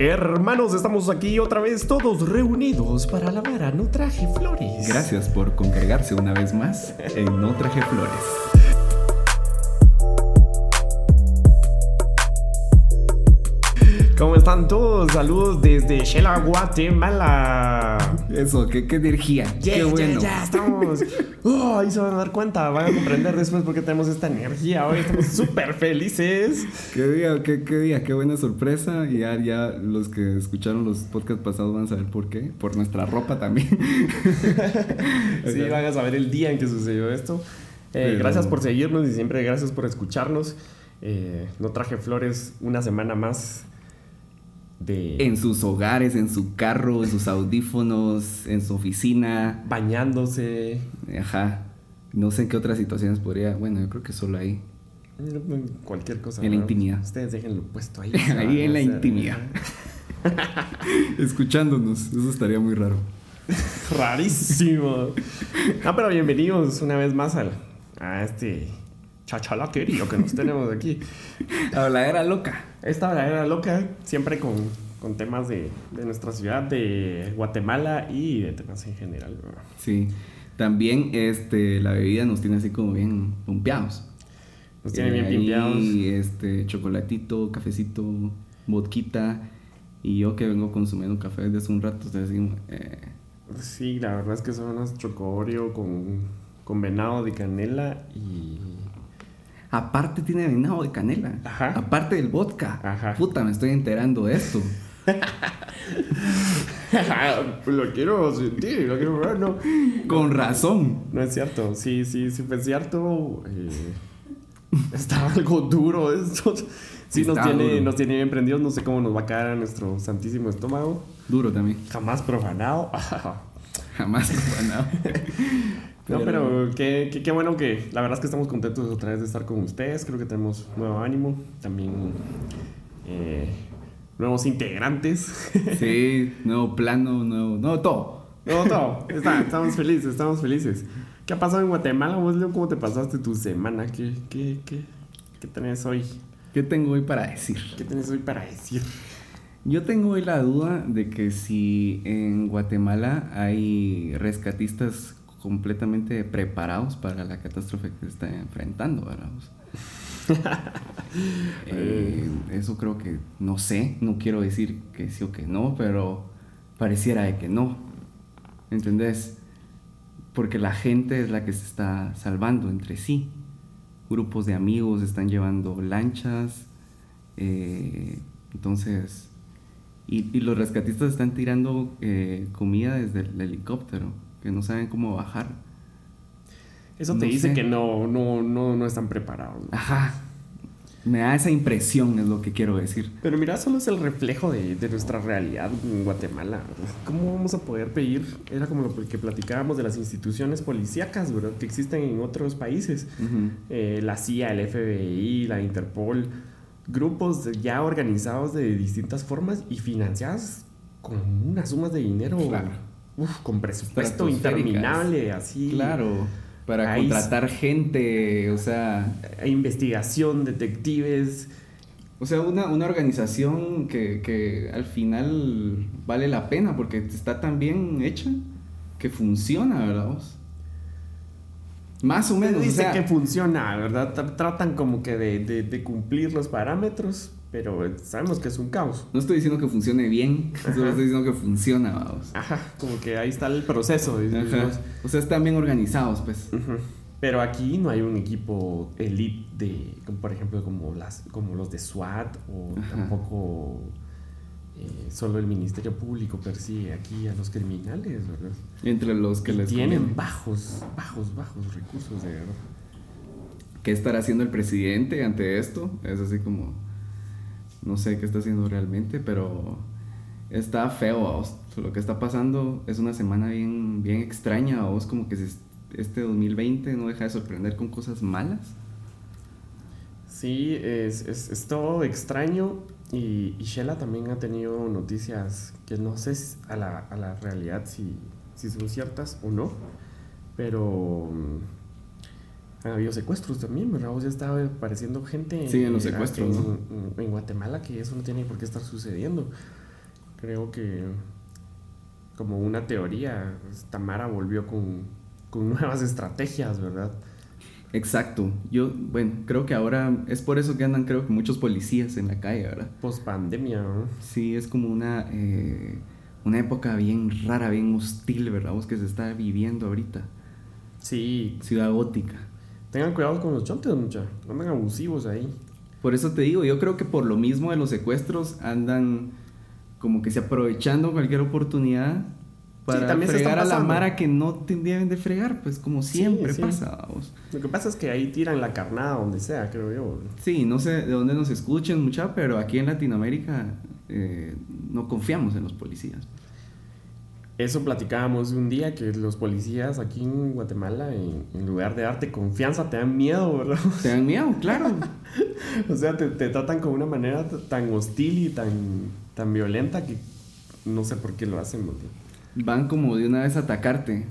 Hermanos, estamos aquí otra vez todos reunidos para alabar a No Traje Flores. Gracias por congregarse una vez más en No Traje Flores. ¿Cómo están todos? Saludos desde Shela, Guatemala. Eso, qué, qué energía. Yeah, qué bueno. Ya, ya, estamos. Oh, ahí se van a dar cuenta, van a comprender después por qué tenemos esta energía. Hoy estamos súper felices. Qué día, qué, qué día, qué buena sorpresa. Y ya, ya los que escucharon los podcasts pasados van a saber por qué. Por nuestra ropa también. sí, van a saber el día en que sucedió esto. Eh, Pero- Gracias por seguirnos y siempre gracias por escucharnos. Eh, no traje flores una semana más de En sus hogares, en su carro, en sus audífonos, en su oficina. bañándose. Ajá. No sé en qué otras situaciones podría. Bueno, yo creo que solo ahí. Cualquier cosa. En la intimidad. Ustedes déjenlo puesto ahí. Ahí en la intimidad. Escuchándonos. Eso estaría muy raro. Rarísimo. Ah, pero bienvenidos una vez más al, a este chachalaquerío que nos tenemos aquí. Habladera loca. Esta verdadera loca, siempre con, con temas de, de nuestra ciudad, de Guatemala y de temas en general. Sí. También este, la bebida nos tiene así como bien pompeados. Nos tiene bien Eh, ahí, pimpeados. este, chocolatito, cafecito, vodquita. Y yo que vengo consumiendo café desde hace un rato, ustedes decimos, eh, Sí, la verdad es que son unas chocoreo con, con venado de canela y... aparte tiene venado de canela. Ajá. Aparte del vodka. Ajá. Puta, me estoy enterando de esto. lo quiero sentir, lo quiero ver, no. Con razón. No es cierto, sí, sí, sí fue cierto. eh, estaba algo duro esto. Sí, nos tiene, duro. nos tiene bien prendidos, no sé cómo nos va a caer a nuestro santísimo estómago. Duro también. Jamás profanado. Jamás profanado. No, pero qué, qué, qué bueno que la verdad es que estamos contentos otra vez de estar con ustedes. Creo que tenemos nuevo ánimo. También eh, nuevos integrantes. Sí, nuevo plano, nuevo, nuevo todo. No, no, está- estamos felices, estamos felices. ¿Qué ha pasado en Guatemala, vos, Leo? ¿Cómo te pasaste tu semana? ¿Qué, qué, qué, qué tenés hoy? ¿Qué tengo hoy para decir? ¿Qué tenés hoy para decir? Yo tengo hoy la duda de que si en Guatemala hay rescatistas completamente preparados para la catástrofe que se está enfrentando, ¿verdad? Eh, eso creo que no sé, no quiero decir que sí o que no, pero pareciera de que no. ¿Entendés? Porque la gente es la que se está salvando entre sí. Grupos de amigos están llevando lanchas. eh, entonces, y, y los rescatistas están tirando eh, comida desde el helicóptero, que no saben cómo bajar. Eso No te dice sé. que no, no, no, no están preparados. ¿no? Ajá. Me da esa impresión, es lo que quiero decir. Pero mira, solo es el reflejo de, de nuestra realidad en Guatemala. ¿Cómo vamos a poder pedir? Era como lo que platicábamos de las instituciones policíacas, ¿verdad? Que existen en otros países. Eh, la CIA, el FBI, la Interpol. Grupos ya organizados de distintas formas y financiados con unas sumas de dinero. Claro. Uf, con presupuesto interminable, así. Claro, para Ahí contratar gente, o sea, E Investigación, detectives. o sea, una, una organización que, que al final vale la pena porque está tan bien hecha que funciona, ¿verdad? vos? Más o menos, o Dice sea, que funciona, ¿verdad? Tra- Tratan como que de, de- de cumplir los parámetros, pero sabemos que es un caos. no estoy diciendo que funcione bien, solo estoy diciendo que funciona, vamos. Ajá, como que ahí está el proceso. O sea, están bien organizados, pues. Pero aquí no hay un equipo elite de, por ejemplo, como, las, como los de SWAT o Ajá. tampoco eh, solo el Ministerio Público persigue aquí a los criminales, ¿verdad? Entre los que Y les tienen conviene. bajos, bajos, bajos recursos, de verdad. ¿Qué estará haciendo el presidente ante esto? Es así como. No sé qué está haciendo realmente, pero está feo. vos. Lo que está pasando es una semana bien, bien extraña. Vos como que este 2020 no deja de sorprender con cosas malas. Sí, es, es, todo extraño y, y Shela también ha tenido noticias que no sé a la, a la realidad si, si son ciertas o no, pero han habido secuestros también, ¿verdad? Sea, estaba apareciendo gente Sí, en los secuestros, en, ¿no? en- en Guatemala que eso no tiene por qué estar sucediendo. creo que como una teoría, Tamara volvió con, con nuevas estrategias, ¿verdad? Exacto. Yo, bueno, creo que ahora es por eso que andan, creo que muchos policías en la calle, ¿verdad? Post pandemia, ¿no? Sí, es como una, eh, una época bien rara, bien hostil, ¿verdad? Vos que se está viviendo ahorita. Sí. Ciudad gótica. Tengan cuidado con los chontes, mucha. Andan abusivos ahí. Por eso te digo, yo creo que por lo mismo de los secuestros andan como que se aprovechando cualquier oportunidad para fregar a la mara que no tendrían de fregar, pues como siempre pasa. Lo que pasa es que ahí tiran la carnada donde sea, creo yo. Sí, no sé de dónde nos escuchen mucha, pero aquí en Latinoamérica eh, no confiamos en los policías. Eso platicábamos un día, que los policías aquí en Guatemala, en, lugar de darte confianza, te dan miedo, ¿verdad? Te dan miedo, claro. o sea, te, te, tratan con una manera tan hostil y tan, tan violenta que no sé por qué lo hacen. Van como de una vez a atacarte,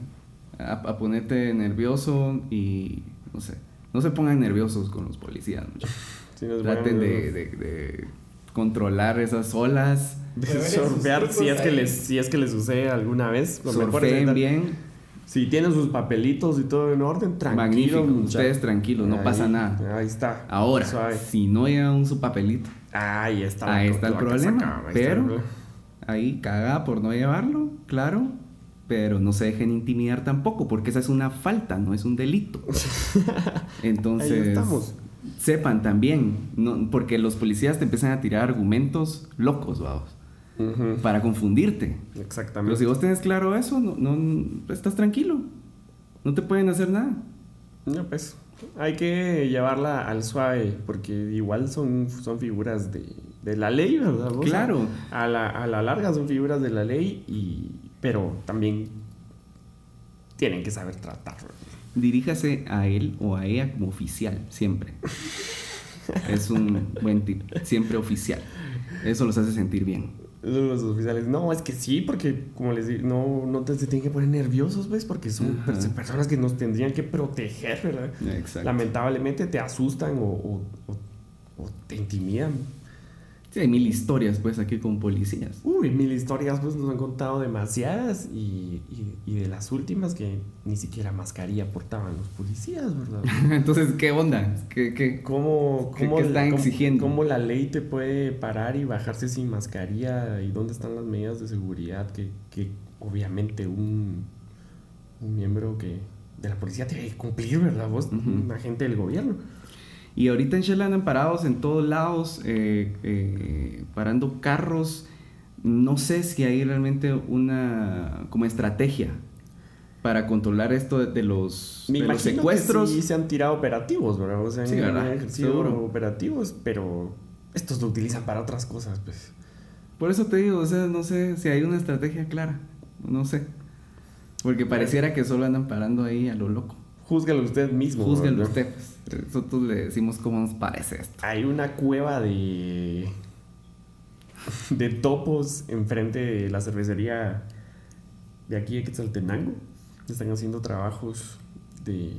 a, ponerte nervioso y no sé. No se pongan nerviosos con los policías. Traten de, de controlar esas olas. Surfear si es, que les, si es que les sucede alguna vez. Surfeen bien. Si tienen sus papelitos y todo en orden, tranquilo. ustedes tranquilos, no pasa nada. Ahí está. Ahora, si no llevan su papelito. Ahí está. Ahí está el problema. pero ahí caga por no llevarlo, claro. Pero no se dejen intimidar tampoco, porque esa es una falta, no es un delito. Entonces, ahí estamos sepan también, no, porque los policías te empiezan a tirar argumentos locos, vamos, para confundirte. Exactamente. Pero si vos tenés claro eso, no, no, estás tranquilo, no te pueden hacer nada. No, pues hay que llevarla al suave, porque igual son, son figuras de, de la ley, ¿verdad? claro. A, la, a la larga son figuras de la ley, y, pero también tienen que saber tratar diríjase a él o a ella como oficial, siempre. es un buen tip, siempre oficial. Eso los hace sentir bien. Los oficiales, no, es que sí, porque como les digo, no, no te, se tienen que poner nerviosos, ¿ves? Porque son personas que nos tendrían que proteger, ¿verdad? Lamentablemente te asustan o, o te intimidan hay mil historias, pues, aquí con policías. Uy, mil historias, pues, nos han contado demasiadas y, y, de las últimas que ni siquiera mascarilla portaban los policías, ¿verdad? Entonces, ¿qué onda? ¿Qué, qué, ¿Cómo, cómo están exigiendo? Cómo la ley te puede parar y bajarse sin mascarilla? ¿Y dónde están las medidas de seguridad que, que obviamente un, un miembro que de la policía tiene que cumplir, ¿verdad? Vos, un agente del gobierno. Y ahorita en Shell andan parados en todos lados, eh, eh, parando carros. No sé si hay realmente una como estrategia para controlar esto de, los, de los secuestros. sí se han tirado operativos, ¿verdad? O sea, sí, han operativos, pero estos lo utilizan para otras cosas, pues. Por eso te digo, o sea, no sé si hay una estrategia clara, no sé. Porque pareciera que solo andan parando ahí a lo loco. Júzgalo usted mismo. Júzgalo usted. Nosotros le decimos cómo nos parece esto. Hay una cueva de. de topos enfrente de la cervecería de aquí de Quetzaltenango. Están haciendo trabajos de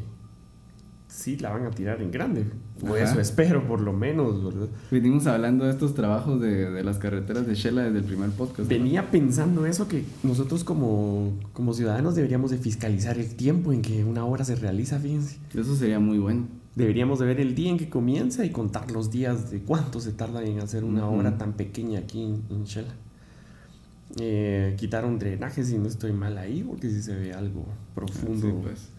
sí la van a tirar en grande. O eso espero, por lo menos, ¿verdad? Venimos hablando de estos trabajos de, las carreteras de Shela desde el primer podcast. Venía pensando eso, que nosotros como, como ciudadanos deberíamos de fiscalizar el tiempo en que una obra se realiza, fíjense. Eso sería muy bueno. Deberíamos de ver el día en que comienza y contar los días de cuánto se tarda en hacer una obra tan pequeña aquí en, Shela. Eh, quitaron drenajes y no estoy mal ahí porque si se ve algo profundo. pues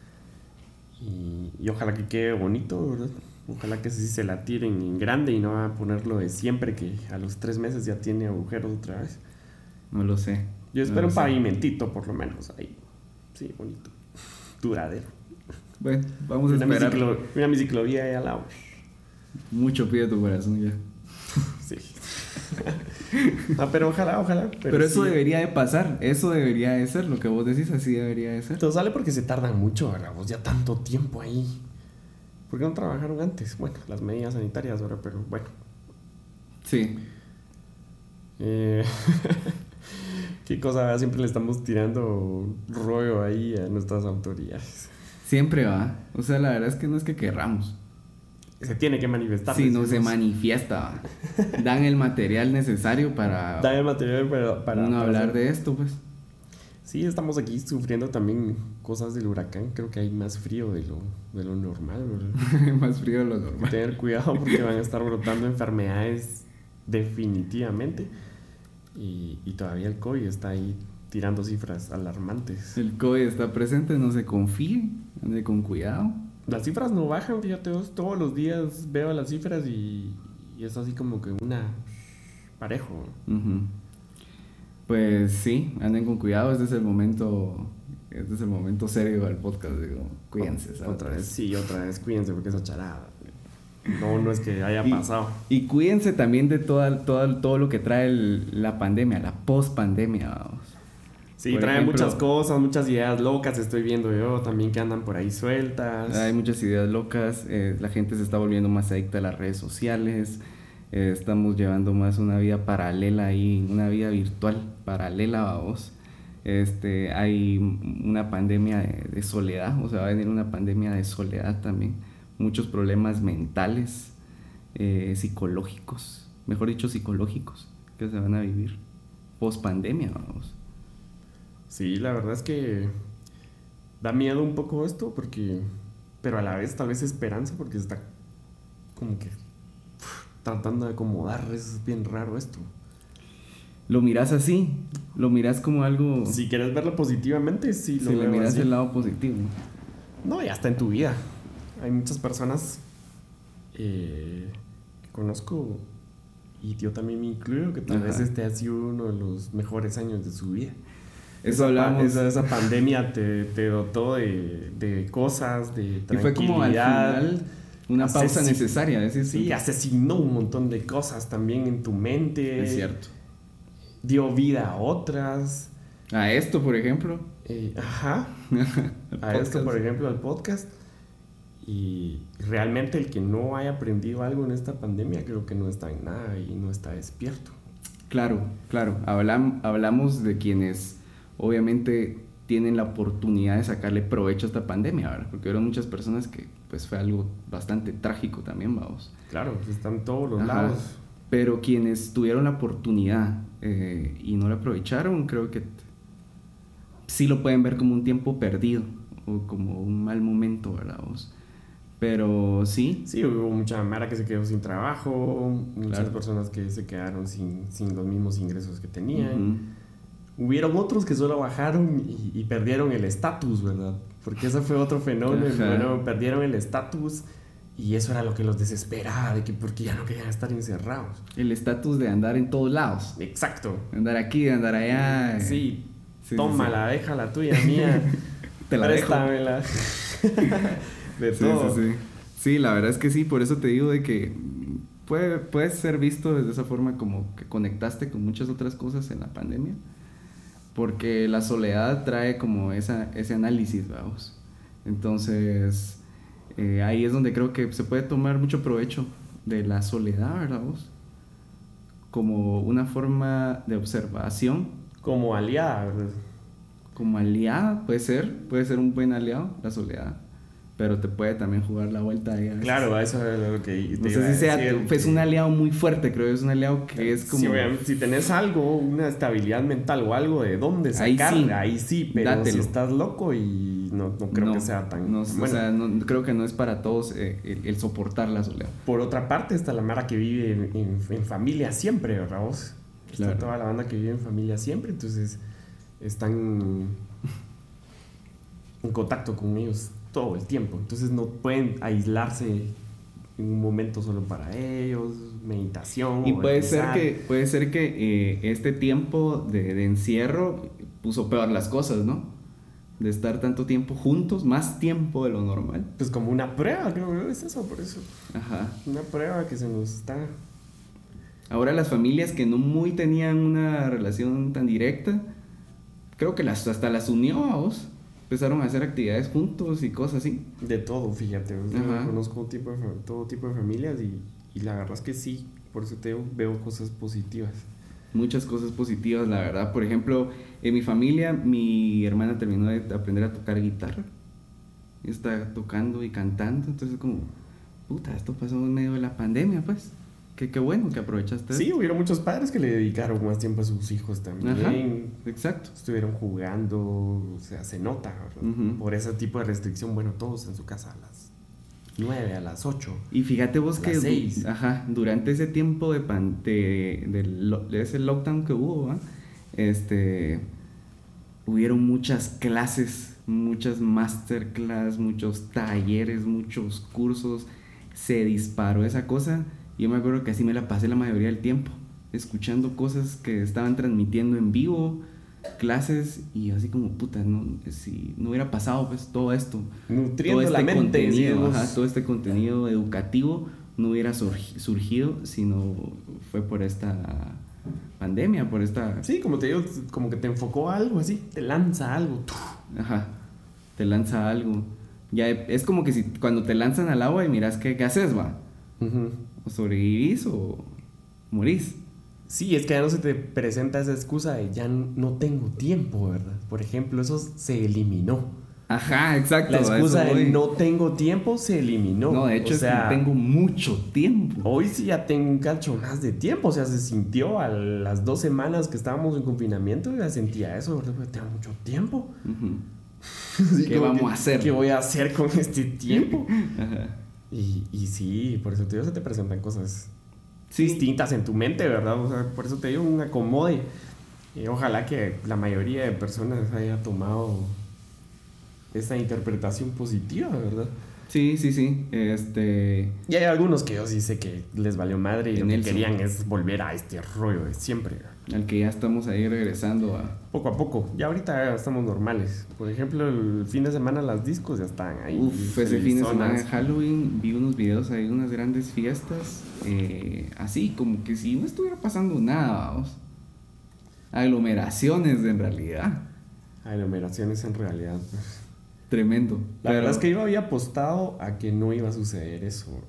y, ojalá que quede bonito, ¿verdad? Ojalá que sí se la tiren en grande y no va a ponerlo de siempre, que a los tres meses ya tiene agujeros otra vez. No lo sé. Yo espero un pavimentito, por lo menos, ahí. Sí, bonito. Duradero. Bueno, vamos a esperar. una mi ciclovía ahí al lado. Mucho pide tu corazón ya. sí. no, pero ojalá, ojalá. Pero, eso debería de pasar, eso debería de ser, lo que vos decís, así debería de ser. Todo sale porque se tardan mucho, ¿verdad? Vos ya tanto tiempo ahí. ¿Por qué no trabajaron antes? Bueno, las medidas sanitarias, ¿verdad? Pero bueno. Sí. Eh, qué cosa, siempre le estamos tirando rollo ahí a nuestras autoridades. Siempre va. O sea, la verdad es que no es que querramos. se tiene que manifestar. Sí, no se manifiesta. Dan el material necesario para, Da el material para, para, para hablar hacer- de esto, pues. Sí, estamos aquí sufriendo también cosas del huracán. Creo que hay más frío de lo, de lo normal, ¿verdad? Más frío de lo normal. tener cuidado porque van a estar brotando enfermedades definitivamente. Y, y todavía el COVID está ahí tirando cifras alarmantes. El COVID está presente, no se confíe, ande con cuidado. Las cifras no bajan, fíjate, todos los días veo las cifras y, y es así como que una parejo. Pues sí, anden con cuidado, este es el momento, este es el momento serio del podcast, digo, cuídense, ¿sabes? Otra vez, sí, otra vez, cuídense porque esa charada. No, no es que haya Y- pasado. Y cuídense también de toda, toda- todo lo que trae el- la pandemia, la post-pandemia, vamos. Sí, Por traen ejemplo- muchas cosas, muchas ideas locas, estoy viendo yo también que andan por ahí sueltas. Hay muchas ideas locas, eh, la gente se está volviendo más adicta a las redes sociales, eh, estamos llevando más una vida paralela ahí, una vida virtual paralela a vos. Este, hay una pandemia de, de soledad, o sea, va a venir una pandemia de soledad también, muchos problemas mentales, eh, psicológicos, mejor dicho, psicológicos, que se van a vivir post pandemia, vamos. Sí, la verdad es que da miedo un poco esto porque, pero a la vez tal vez esperanza porque se está como que tratando de acomodar, es bien raro esto. Lo miras así, lo miras como algo, Si quieres verlo positivamente, sí si lo le veo miras así. el lado positivo. No, ya está en tu vida. Hay muchas personas eh, que conozco y yo también me incluyo que tal Ajá. vez este ha sido uno de los mejores años de su vida. Eso Esa hablamos. Esa, esa pandemia te, te dotó de, de cosas, de Y tranquilidad. fue como al final una pausa necesaria, tú. Sí, asesinó un montón de cosas también en tu mente. es cierto. Dio vida a otras. A esto, por ejemplo. eh, ajá. a esto, por ejemplo, al podcast. Y realmente el que no haya aprendido algo en esta pandemia creo que no está en nada y no está despierto. Claro, claro. Hablam- hablamos de quienes obviamente tienen la oportunidad de sacarle provecho a esta pandemia, ¿verdad? Porque hubo muchas personas que pues fue algo bastante trágico también, vamos. Claro, pues, están todos los Ajá. lados. Pero quienes tuvieron la oportunidad eh, y no la aprovecharon, creo que sí lo pueden ver como un tiempo perdido o como un mal momento, ¿verdad? vos? Pero sí, Sí, hubo mucha mara que se quedó sin trabajo, muchas Claro. personas que se quedaron sin, sin los mismos ingresos que tenían. ujú, Hubieron otros que solo bajaron y, y perdieron el estatus, ¿verdad? Porque ese fue otro fenómeno. Bueno, perdieron el estatus y eso era lo que los desesperaba, de que porque ya no querían estar encerrados. el estatus de andar en todos lados, Exacto. de andar aquí, de andar allá. eh, Sí, sí, tómala, déjala tuya, mía. Te la dejo. préstamela. de Sí, todo. sí, sí. Sí, la verdad es que sí, por eso te digo de que puede, puede ser visto desde esa forma como que conectaste con muchas otras cosas en la pandemia, porque la soledad trae como esa, ese análisis, vamos. Entonces, eh, ahí es donde creo que se puede tomar mucho provecho de la soledad, ¿verdad vos? Como una forma de observación, Como aliada, ¿verdad? como aliada, puede ser, puede ser un buen aliado, la soledad, pero te puede también jugar la vuelta ahí a veces. Claro, eso es lo que No te sé a si sea, es que- un aliado muy fuerte, creo, es un aliado que es como... Obviamente, si tenés algo, una estabilidad mental o algo de dónde Ahí sacar, sí. ahí sí, pero Dátelo. si estás loco y no, no creo que sea tan... no, bueno, O sea, no- creo que no es para todos eh, el, el soportar la soledad. por otra parte está la Mara que vive en, en- en familia siempre, ¿verdad vos? Está Claro. toda la banda que vive en familia siempre, entonces están en contacto con ellos todo el tiempo, entonces no pueden aislarse en un momento solo para ellos, meditación. Y puede ser que, puede ser que eh, este tiempo de, de encierro puso peor las cosas, ¿no? De estar tanto tiempo juntos, más tiempo de lo normal. Pues como una prueba, creo que es eso, por eso. Ajá. Una prueba que se nos está. Ahora las familias que no muy tenían una relación tan directa, creo que las, hasta las unió a vos. Empezaron a hacer actividades juntos y cosas así. De todo, fíjate. Yo conozco tipo de todo tipo de familias y, y la verdad es que sí, por eso te veo cosas positivas. Muchas cosas positivas, la verdad. Por ejemplo, en mi familia, mi hermana terminó de aprender a tocar guitarra. Está tocando y cantando, entonces como puta, esto pasó en medio de la pandemia, pues. Qué, qué bueno que aprovechaste. Sí, hubieron muchos padres que le dedicaron más tiempo a sus hijos también. Ajá, exacto. Estuvieron jugando, o sea, se nota. Por ese tipo de restricción, bueno, todos en su casa a las 9, a las 8. Y fíjate vos que seis. ajá, durante ese tiempo de, pan- de, lo- de ese lockdown que hubo, ¿va? este, hubieron muchas clases, muchas masterclass, muchos talleres, muchos cursos, se disparó esa cosa. Yo me acuerdo que así me la pasé la mayoría del tiempo, escuchando cosas que estaban transmitiendo en vivo, clases, y así como, puta, no, si no hubiera pasado pues todo esto, Nutriendo todo la este mente, contenido, ajá, todo este contenido educativo no hubiera surgi- surgido si no fue por esta pandemia, por esta, Sí, como te digo, como que te enfocó a algo así, te lanza algo. ajá, te lanza algo. Ya es como que si cuando te lanzan al agua y miras qué, qué haces, va, Ujú. O sobrevivís o morís. Sí, es que ya no se te presenta esa excusa de ya no tengo tiempo, ¿verdad? Por ejemplo, eso se eliminó. Ajá, exacto. La excusa de voy. no tengo tiempo se eliminó. No, de hecho O es sea, que tengo mucho tiempo. Hoy sí ya tengo un cacho más de tiempo, o sea, se sintió a las dos semanas que estábamos en confinamiento, ya sentía eso, ¿verdad? Porque tengo mucho tiempo. Ujú. Así ¿Qué vamos que, a hacer? ¿Qué voy a hacer con este tiempo? Ajá. Y, y sí, por eso te digo, se te presentan cosas Sí, distintas en tu mente, ¿verdad? O sea, por eso te digo, un acomode. Y ojalá que la mayoría de personas haya tomado esa interpretación positiva, ¿verdad? sí, sí, sí. Este. Y hay algunos que yo sí sé que les valió madre y lo que querían es volver a este rollo de siempre. Al que ya estamos ahí regresando a. Poco a poco. Ya ahorita estamos normales. Por ejemplo, el fin de semana las discos ya están ahí. Uf, ese fin de semana de. Halloween vi unos videos ahí, unas grandes fiestas. eh, así, como que si no estuviera pasando nada, vamos. Aglomeraciones en realidad. Aglomeraciones en realidad. pues. Tremendo. La Pero verdad es que yo había apostado a que no iba a suceder eso.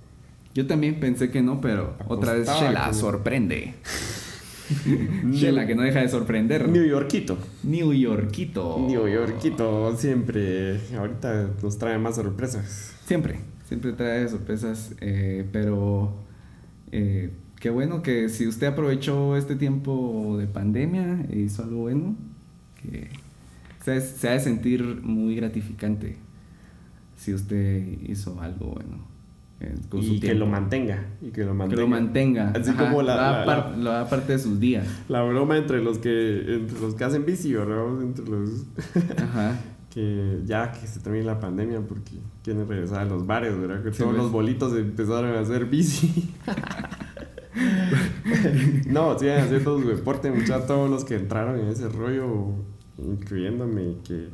Yo también pensé que no, pero otra vez que no. sorprende. Shela que no deja de sorprender. New Yorkito. New Yorkito. New Yorkito siempre. Ahorita nos trae más sorpresas. Siempre, siempre trae sorpresas, eh, pero eh, qué bueno que si usted aprovechó este tiempo de pandemia e hizo algo bueno, que se, se ha de sentir muy gratificante si usted hizo algo bueno con su Y que lo mantenga. Y que lo Que mantenga. lo mantenga. Así Ajá, como la- la- la- lo haga parte de sus días. La broma entre los que entre los que hacen bici, ¿verdad? Entre los Ajá. que ya que se termine la pandemia porque quieren regresar a los bares, ¿verdad? Que Sí, todos pues. los bolitos empezaron a hacer bici. no, sigan haciendo su deporte, muchachos, todos los que entraron en ese rollo, incluyéndome, que,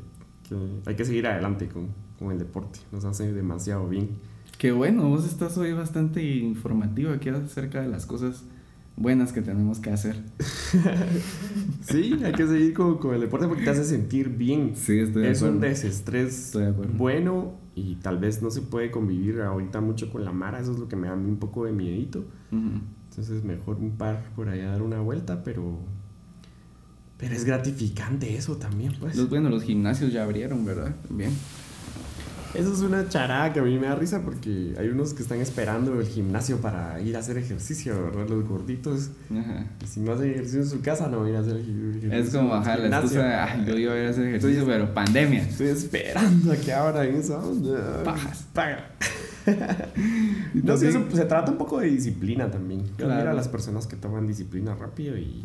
que hay que seguir adelante con, con el deporte, nos hace demasiado bien. Qué bueno, vos estás hoy bastante informativo aquí acerca de las cosas buenas que tenemos que hacer. Sí, hay que seguir con, con el deporte porque te hace sentir bien. Sí, estoy de es un desestrés de bueno y tal vez no se puede convivir ahorita mucho con la Mara, eso es lo que me da a mí un poco de miedito. Entonces mejor un par por allá dar una vuelta, pero pero es gratificante eso también, pues. Los, bueno, los gimnasios ya abrieron, ¿verdad? También. Eso es una charada que a mí me da risa porque hay unos que están esperando el gimnasio para ir a hacer ejercicio, ¿verdad? Los gorditos. Ajá. Y si no hacen ejercicio en su casa, no van a ir a hacer ejercicio. Es como, ajá, la excusa de, "Ay, yo iba a ir a hacer ejercicio, pero pandemia. Estoy esperando a que abran esa onda. Pajas. Paga. No, sí, eso, se trata un poco de disciplina también. Yo Claro. a las personas que toman disciplina rápido y, y,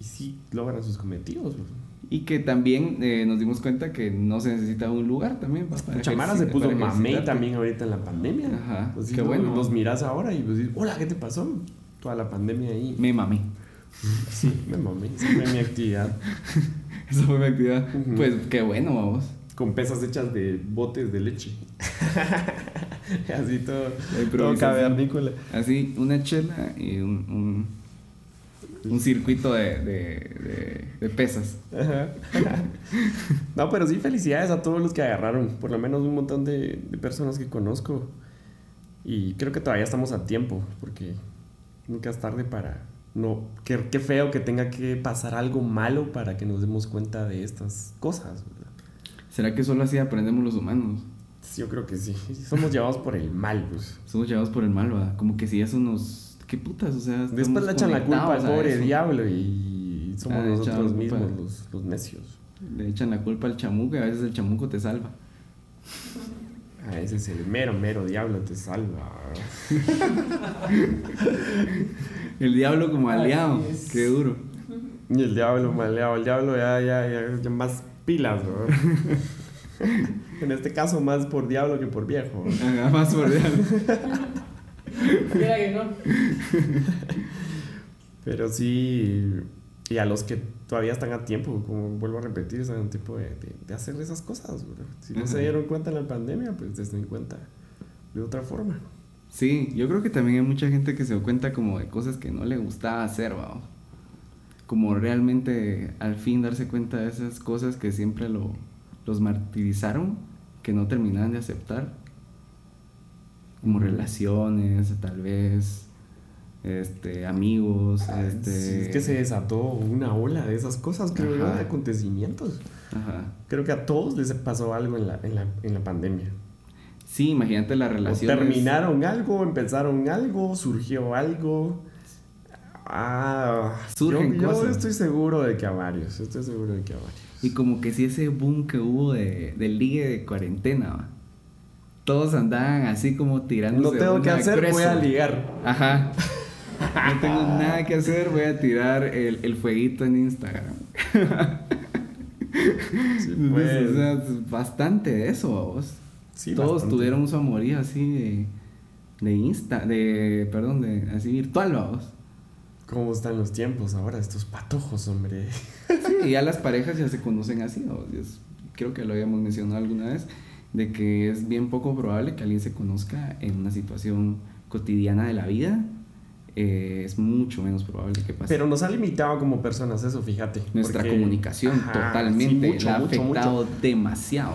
y sí logran sus cometidos. pues. Y que también eh, nos dimos cuenta que no se necesita un lugar también pa- para Chamara se puso mamey también ahorita en la pandemia. Ajá, Pues, qué bueno. Los miras ahora y pues dices, hola, ¿qué te pasó? Toda la pandemia ahí. Me mamé. Sí, me mamé. Esa fue mi actividad. Esa fue mi actividad. Pues qué bueno, vamos. Con pesas hechas de botes de leche. Así todo, todo cavernícola. Así, una chela y un, un, un circuito de, de, de, de pesas. Ajá. No, pero sí, felicidades a todos los que agarraron. Por lo menos un montón de, personas que conozco. Y creo que todavía estamos a tiempo, porque nunca es tarde para... No, qué, qué feo que tenga que pasar algo malo para que nos demos cuenta de estas cosas. ¿verdad? ¿Será que solo así aprendemos los humanos? Yo creo que sí. Somos llevados por el mal, pues. Somos llevados por el mal, ¿verdad? Como que si eso nos... ¿Qué putas? O sea, Después le echan la culpa al a pobre eso. diablo y somos Ah, nosotros culpa. mismos los, los necios. Le echan la culpa al chamuco y a veces el chamuco te salva. Ah, ese es el mero, mero diablo, te salva. El diablo como aliado. es. Qué duro. Y el diablo maleado, el diablo ya, ya, ya, ya más pilas, ¿no? En este caso, más por diablo que por viejo. Ajá, más por diablo. Mira que no. Pero sí, y a los que todavía están a tiempo, como vuelvo a repetir, están a tiempo de, de- de hacer esas cosas. bro. Si no se dieron cuenta en la pandemia, pues se den cuenta de otra forma. Sí, yo creo que también hay mucha gente que se da cuenta como de cosas que no le gustaba hacer, vamos. Como realmente al fin darse cuenta de esas cosas que siempre lo, los martirizaron, que no terminaban de aceptar. Como relaciones, tal vez, este, amigos, este... Sí, es que se desató una ola de esas cosas, creo yo, de acontecimientos. Ajá. Creo que a todos les pasó algo en la, en la, en la pandemia. Sí, imagínate las O relaciones... terminaron algo, empezaron algo, surgió algo. Ah, Surgen yo, yo cosas. estoy seguro de que a varios, estoy seguro de que a varios. Y como que si ese boom que hubo de, del ligue de cuarentena, ¿va? Todos andaban así como tirando. No tengo que hacer, voy a ligar. Ajá. No tengo nada que hacer, voy a tirar el, el fueguito en Instagram. Sí, pues. o sea, es bastante de eso, vos. Sí, Todos bastante. tuvieron su amorío así de, de Insta, de, perdón, de así virtual, vamos. ¿Cómo están los tiempos ahora? Estos patojos, hombre. Sí, ya las parejas ya se conocen así, ¿no? Creo que lo habíamos mencionado alguna vez, de que es bien poco probable que alguien se conozca en una situación cotidiana de la vida. eh, es mucho menos probable que pase. Pero nos ha limitado como personas eso, fíjate. Nuestra porque- comunicación Ajá, totalmente sí, mucho, la ha mucho, mucho. afectado demasiado.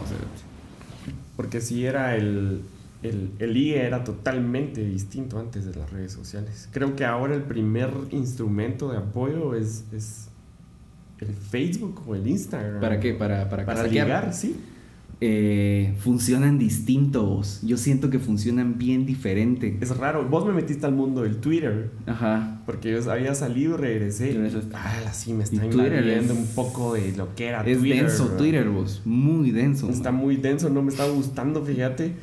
Porque si era el, el, el IE era totalmente distinto antes de las redes sociales. Creo que ahora el primer instrumento de apoyo es, es el Facebook o el Instagram. ¿Para qué? Para, para, Para ligar, sí. Eh, funcionan distintos. Yo siento que funcionan bien diferente. Es raro. Vos me metiste al mundo del Twitter. Ajá. Porque yo había salido y regresé. Regresaste. Ah, sí, me Y está invadiendo es- un poco de lo que era Es Twitter. denso bro. Twitter, vos. Muy denso. Está man. muy denso, no me está gustando, fíjate.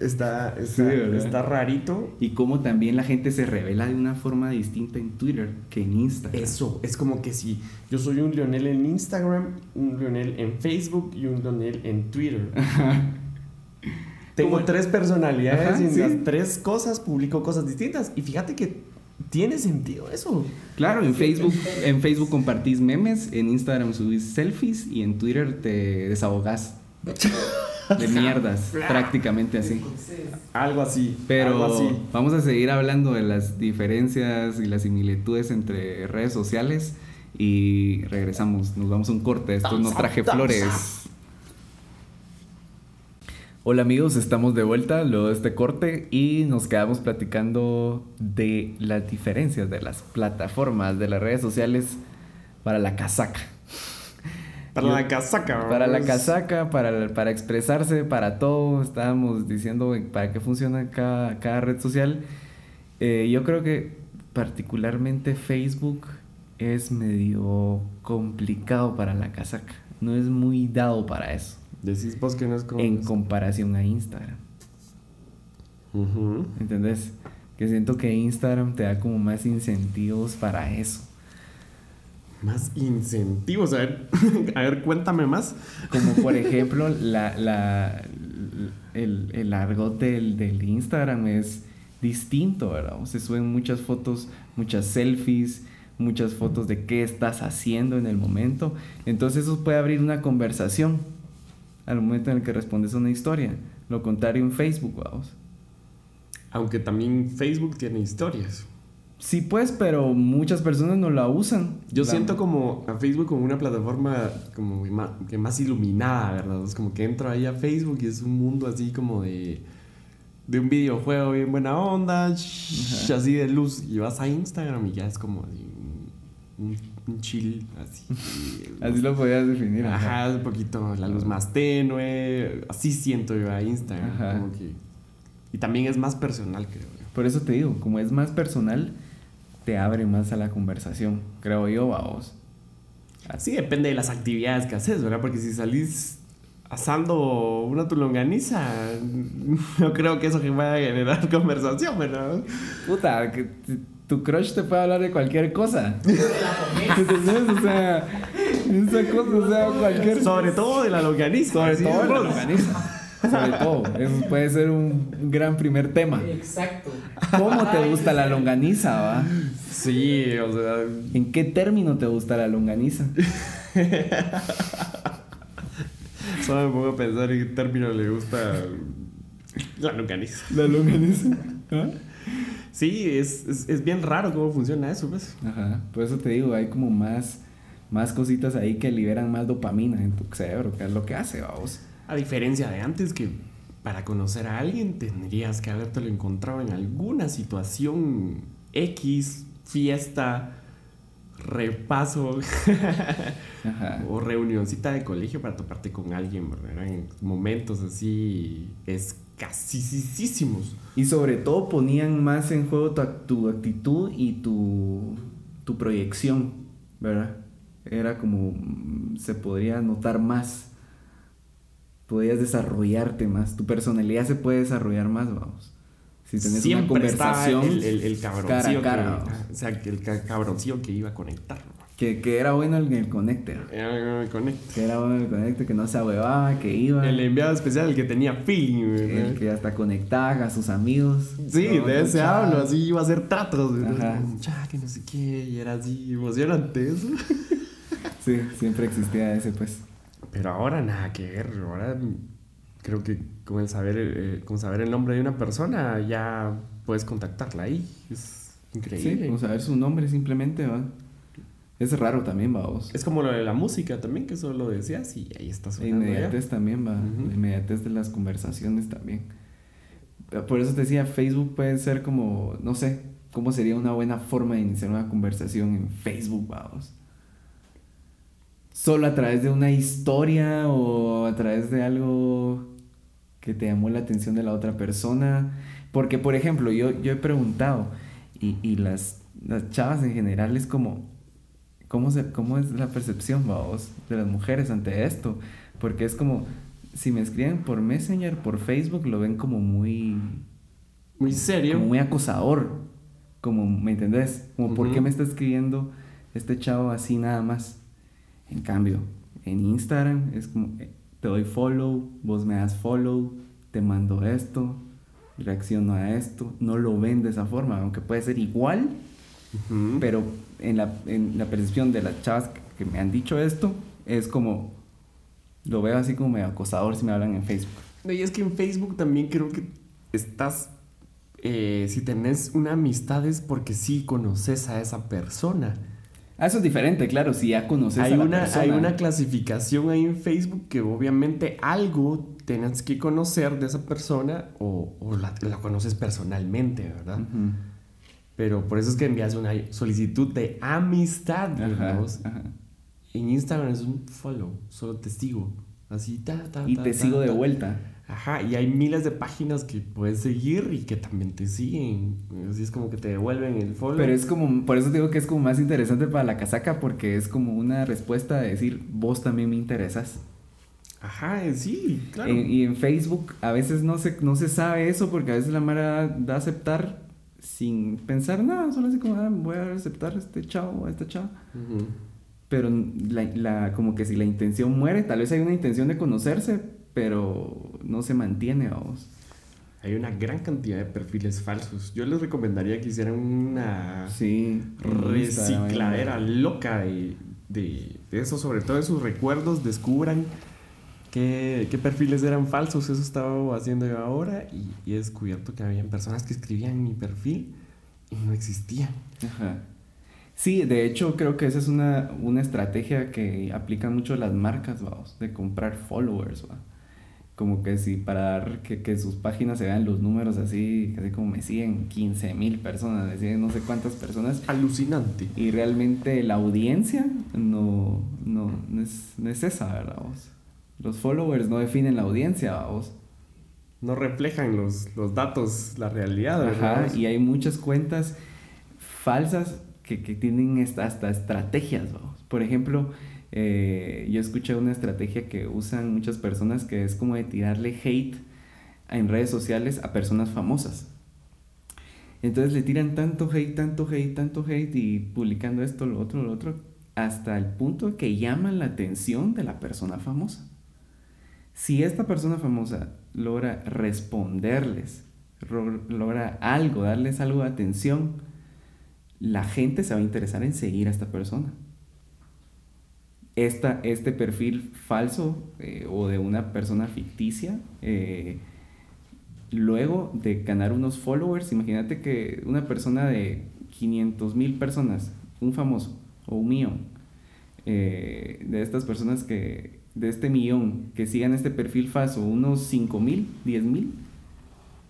Está, está, está rarito. Y cómo también la gente se revela de una forma distinta en Twitter que en Instagram. Eso, es como que si yo soy un Lionel en Instagram, un Lionel en Facebook y un Lionel en Twitter. Tengo Como- tres personalidades Ajá, y en sí. las tres cosas publico cosas distintas. Y fíjate que tiene sentido eso. Claro, en Facebook, en Facebook compartís memes, en Instagram subís selfies y en Twitter te desahogás de mierdas, prácticamente así. Algo así. Pero algo así. vamos a seguir hablando de las diferencias y las similitudes entre redes sociales y regresamos. Nos vamos a un corte. Esto no traje flores. Hola amigos, estamos de vuelta luego de este corte y nos quedamos platicando de las diferencias de las plataformas de las redes sociales para la casaca. Para Yo- la casaca. Para la vamos. casaca, para, para expresarse, para todo. Estábamos diciendo para qué funciona cada, cada red social. Eh, yo creo que particularmente Facebook es medio complicado para la casaca. No es muy dado para eso. Decís vos que no es como. En comparación a Instagram. Ujú. ¿Entendés? Que siento que Instagram te da como más incentivos para eso. Más incentivos. A ver, a ver, cuéntame más. Como por ejemplo, la, la, el, el argot del, del Instagram es distinto, ¿verdad? O Se suben muchas fotos, muchas selfies, muchas fotos de qué estás haciendo en el momento. Entonces eso puede abrir una conversación al momento en el que respondes a una historia. Lo contrario en Facebook, vamos. Aunque también Facebook tiene historias. Sí, pues, pero muchas personas no la usan. Yo siento como a Facebook como una plataforma como que más, iluminada, ¿verdad? Es como que entro ahí a Facebook y es un mundo así como de, de un videojuego bien buena onda, shh, así de luz. Y vas a Instagram y ya es como así un chill, así. Así lo podías definir. Ajá, un poquito la luz más tenue. Así siento yo a Instagram. Ajá. Como que, y también es más personal, creo. Por eso te digo, como es más personal, te abre más a la conversación, creo yo, vamos. Así depende de las actividades que haces, ¿verdad? Porque si salís asando una tulonganiza, no creo que eso que vaya a generar conversación, ¿verdad? Puta, que tu crush te puede hablar de cualquier cosa. De. ¿Entendés? O sea, esa cosa, o sea, cualquier Sobre todo de la longaniza. Sobre todo en la longaniza. Sobre todo, eso puede ser un gran primer tema. Exacto. ¿Cómo te gusta la longaniza, va? Sí, o sea, ¿En qué término te gusta la longaniza? solo me pongo a pensar en qué término le gusta la longaniza. La longaniza. ¿Ah? Sí, es, es, es bien raro cómo funciona eso, pues. Ajá, por eso te digo, hay como más, más cositas ahí que liberan más dopamina en tu cerebro, que es lo que hace, vamos. A diferencia de antes que para conocer a alguien tendrías que habértelo encontrado en alguna situación X, fiesta, repaso Ajá. o reunioncita de colegio para toparte con alguien, ¿verdad? Eran momentos así escasísimos. Y sobre todo ponían más en juego tu, ac- tu actitud y tu, tu proyección, ¿verdad? Era como, mm, se podría notar más, podías desarrollarte más, tu personalidad se puede desarrollar más, vamos. Si tenés Siempre una conversación el, el, el cabroncillo cara a cara, que, vamos. o sea, el ca- cabroncillo que iba a conectar. ¿No? que, que era bueno en el conecte, ¿no? Era el conect- que era bueno en el conecte, que no se ahuevaba, que iba, El enviado especial, el que tenía feeling, ¿verdad? el que hasta conectaba a sus amigos. Sí, No, de ese hablo, así iba a hacer tratos. Ya, que no sé qué, y era así emocionante eso. Sí, siempre existía ese, pues. Pero ahora nada que ver, ahora creo que con el saber, eh, con saber el nombre de una persona ya puedes contactarla ahí. Es Sí, increíble. como saber su nombre simplemente, va. Es raro también, vamos. Es como lo de la música también, que solo decías y ahí está La sonando ya. inmediatez también va. Ujú. La inmediatez de las conversaciones también. Por eso te decía, Facebook puede ser como, no sé, cómo sería una buena forma de iniciar una conversación en Facebook, vamos. Solo a través de una historia o a través de algo que te llamó la atención de la otra persona. Porque, por ejemplo, yo, yo he preguntado y, y las, las chavas en general es como, ¿cómo, se, ¿cómo es la percepción, vamos, de las mujeres ante esto? Porque es como, si me escriben por Messenger, por Facebook, lo ven como muy, Muy serio. como muy acosador. Como, ¿me entendés? Como, ¿por qué me está escribiendo este chavo así nada más? En cambio, en Instagram es como, eh, te doy follow, vos me das follow, te mando esto, reacciono a esto. No lo ven de esa forma, aunque puede ser igual, Ujú. pero en la, en la percepción de las chavas que, me han dicho esto, es como, lo veo así como medio acosador si me hablan en Facebook. No, Y es que en Facebook también creo que estás. eh, si tenés una amistad es porque sí conoces a esa persona. Ah, eso es diferente, claro, si ya conoces hay, a la una, persona. hay una clasificación ahí en Facebook que obviamente algo tenés que conocer de esa persona o, o la, la conoces personalmente, ¿verdad? Ujú. Pero por eso es que envías una solicitud de amistad, Ajá, ¿verdad? ajá. En Instagram es un follow, solo te sigo. Así, ta, ta, Y ta, te ta, sigo de ta. vuelta. Ajá, y hay miles de páginas que puedes seguir y que también te siguen. Así es como que te devuelven el follow. Pero es como, por eso digo que es como más interesante para la casaca porque es como una respuesta de decir, vos también me interesas. Ajá, eh, sí, claro. En- y en Facebook a veces no se, no se sabe eso porque a veces la Mara da a aceptar sin pensar nada, solo así como, ah, voy a aceptar a este chavo o a esta chava. Pero la, la- como que si la intención muere, tal vez hay una intención de conocerse, pero no se mantiene, vamos. Hay una gran cantidad de perfiles falsos. Yo les recomendaría que hicieran una Sí. recicladera loca de, de, de eso, sobre todo de sus recuerdos, descubran qué, qué perfiles eran falsos. Eso estaba haciendo yo ahora y, y he descubierto que habían personas que escribían mi perfil y no existían. Ajá. Sí, de hecho creo que esa es una, una estrategia que aplican mucho las marcas, vamos, de comprar followers, va. como que si para dar que, que sus páginas se vean los números así, así como me siguen 15 mil personas, me siguen no sé cuántas personas. Alucinante. Y realmente la audiencia no, no, no, es, no es esa, ¿verdad? Vos? Los followers no definen la audiencia, vos. No reflejan los, los datos, la realidad, Ajá, ¿verdad? y hay muchas cuentas falsas que, que tienen esta- hasta estrategias, vamos. Por ejemplo, eh, yo escuché una estrategia que usan muchas personas que es como de tirarle hate en redes sociales a personas famosas. Entonces le tiran tanto hate, tanto hate, tanto hate y publicando esto, lo otro, lo otro, hasta el punto que llaman la atención de la persona famosa. Si esta persona famosa logra responderles, logra algo, darles algo de atención, la gente se va a interesar en seguir a esta persona. Esta, este perfil falso eh, o de una persona ficticia, eh, luego de ganar unos followers, imagínate que una persona de 500 mil personas, un famoso o un millón, eh, de estas personas que, de este millón, que sigan este perfil falso, unos 5 mil, 10 mil,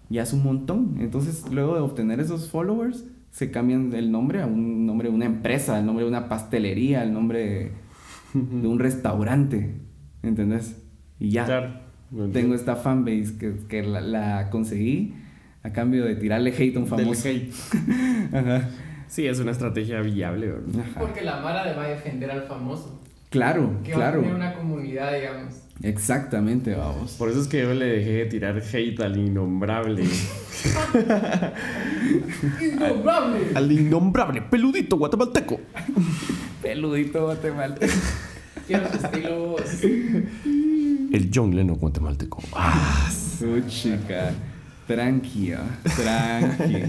ya es un montón. Entonces, luego de obtener esos followers, se cambian el nombre a un nombre de una empresa, el nombre de una pastelería, el nombre de, de un restaurante, ¿entendés? Y ya. Claro. Tengo esta fanbase que, que la, la conseguí a cambio de tirarle hate a un Del famoso. hate. Ajá. Sí, es una estrategia viable, ¿verdad? Ajá. Porque la Mara le va a defender al famoso. Claro, Que va a claro. tener una comunidad, digamos. Exactamente, vamos. Por eso es que yo le dejé de tirar hate al innombrable. ¡Innombrable! al innombrable peludito guatemalteco. Peludito guatemalteco. Quiero su estilo vos. El John Lennon guatemalteco. Ah, Su chica. Tranquila, tranqui.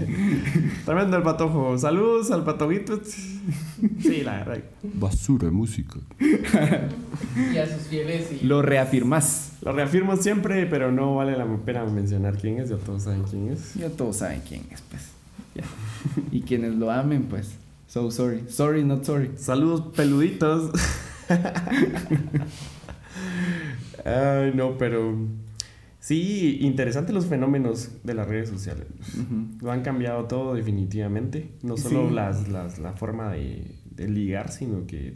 tremendo el patojo. Saludos al patojito. Sí, la verdad. Basura de música. Y a sus fieles y... Lo reafirmas. Lo reafirmo siempre, pero no vale la pena mencionar quién es. Ya todos saben quién es. Ya todos saben quién es, pues. Ya. Y quienes lo amen, pues. So sorry. Sorry, not sorry. Saludos peluditos. Ay, no, pero sí, interesante los fenómenos de las redes sociales. Lo han cambiado todo definitivamente. No solo Sí. las, las- la forma de, de ligar, sino que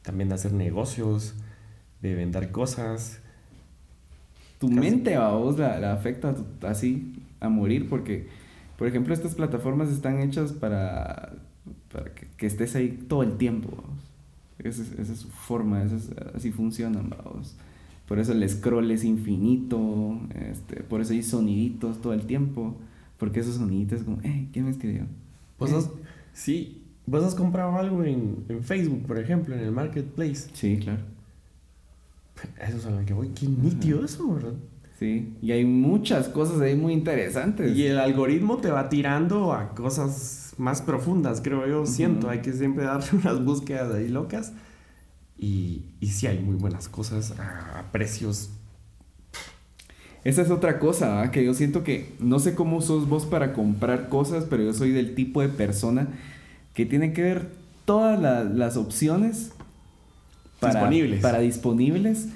también de hacer negocios, de vender cosas. tu Casi. mente a vos la, la afecta así a morir porque, por ejemplo, estas plataformas están hechas para, para que, que estés ahí todo el tiempo. Esa es, esa es su forma, esa es- así funcionan. vamos. Por eso el scroll es infinito, este, por eso hay soniditos todo el tiempo, porque esos soniditos es como, hey, ¿quién me escribió? ¿Vos Eh, has, sí, vos has comprado algo en, en Facebook, por ejemplo, en el marketplace. Sí, claro. Eso es a lo que voy. Qué nítido eso, ¿verdad? Sí, y hay muchas cosas ahí muy interesantes. Y el algoritmo te va tirando a cosas más profundas, creo yo. Siento, hay que siempre darle unas búsquedas ahí locas. Y, y sí hay muy buenas cosas a, a precios. Esa es otra cosa, ¿va? que yo siento que no sé cómo sos vos para comprar cosas, pero yo soy del tipo de persona que tiene que ver todas la- las opciones para, Disponibles. para disponibles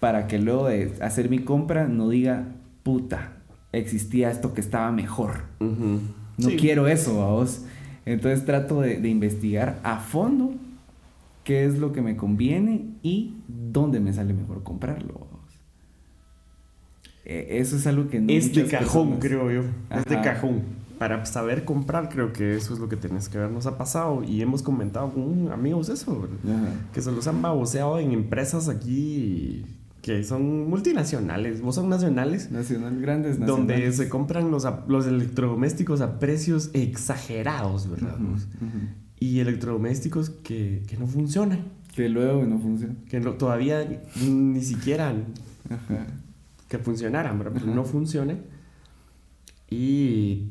para que luego de hacer mi compra no diga puta, existía esto que estaba mejor. No Sí. quiero eso, a vos. Entonces trato de, de investigar a fondo qué es lo que me conviene y dónde me sale mejor comprarlo. Eh, Eso es algo que no Es de cajón, personas- creo yo. Es de Ajá. cajón. Para saber comprar, creo que eso es lo que tenés que ver. Nos ha pasado y hemos comentado con amigos eso. Ajá. que se los han baboseado en empresas aquí que son multinacionales, o son nacionales, Nacional grandes donde nacionales. se compran los, los electrodomésticos a precios exagerados, ¿verdad? Ujú. Y electrodomésticos que, que no funcionan, Que luego no funciona. que no- todavía ni siquiera Ajá. que funcionaran. Pero Ajá. no funcionan. Y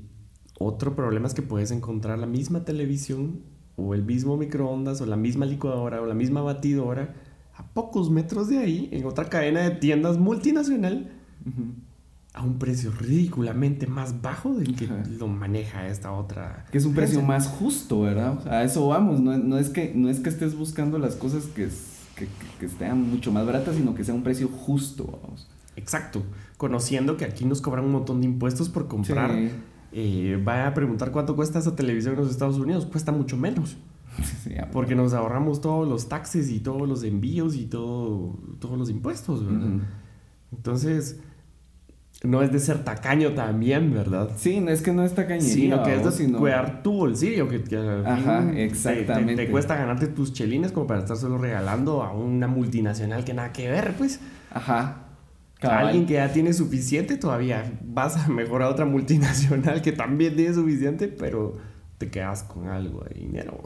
otro problema es que puedes encontrar la misma televisión o el mismo microondas o la misma licuadora o la misma batidora a pocos metros de ahí en otra cadena de tiendas multinacional Ujú. A un precio ridículamente más bajo del que Ajá. lo maneja esta otra. Que es un precio más justo, ¿verdad? O sea, a eso vamos. No, no es que, no es que estés buscando las cosas que, que, estén mucho más baratas, sino que sea un precio justo, vamos. Exacto. Conociendo que aquí nos cobran un montón de impuestos por comprar. Sí. Eh, vaya a preguntar cuánto cuesta esa televisión en los Estados Unidos. Cuesta mucho menos. Sí, Porque nos ahorramos todos los taxes y todos los envíos y todo, todos los impuestos, ¿verdad? Entonces, no es de ser tacaño también, ¿verdad? Sí, no es que no está cañería. Sino que es de sino- cuidar tu bolsillo, que, que Ajá, fin te- te- exactamente. Te, cuesta ganarte tus chelines como para estar solo regalando a una multinacional que nada que ver, pues. Ajá. Cabal. alguien que ya tiene suficiente todavía vas a mejorar a otra multinacional que también tiene suficiente, pero te quedas con algo de dinero.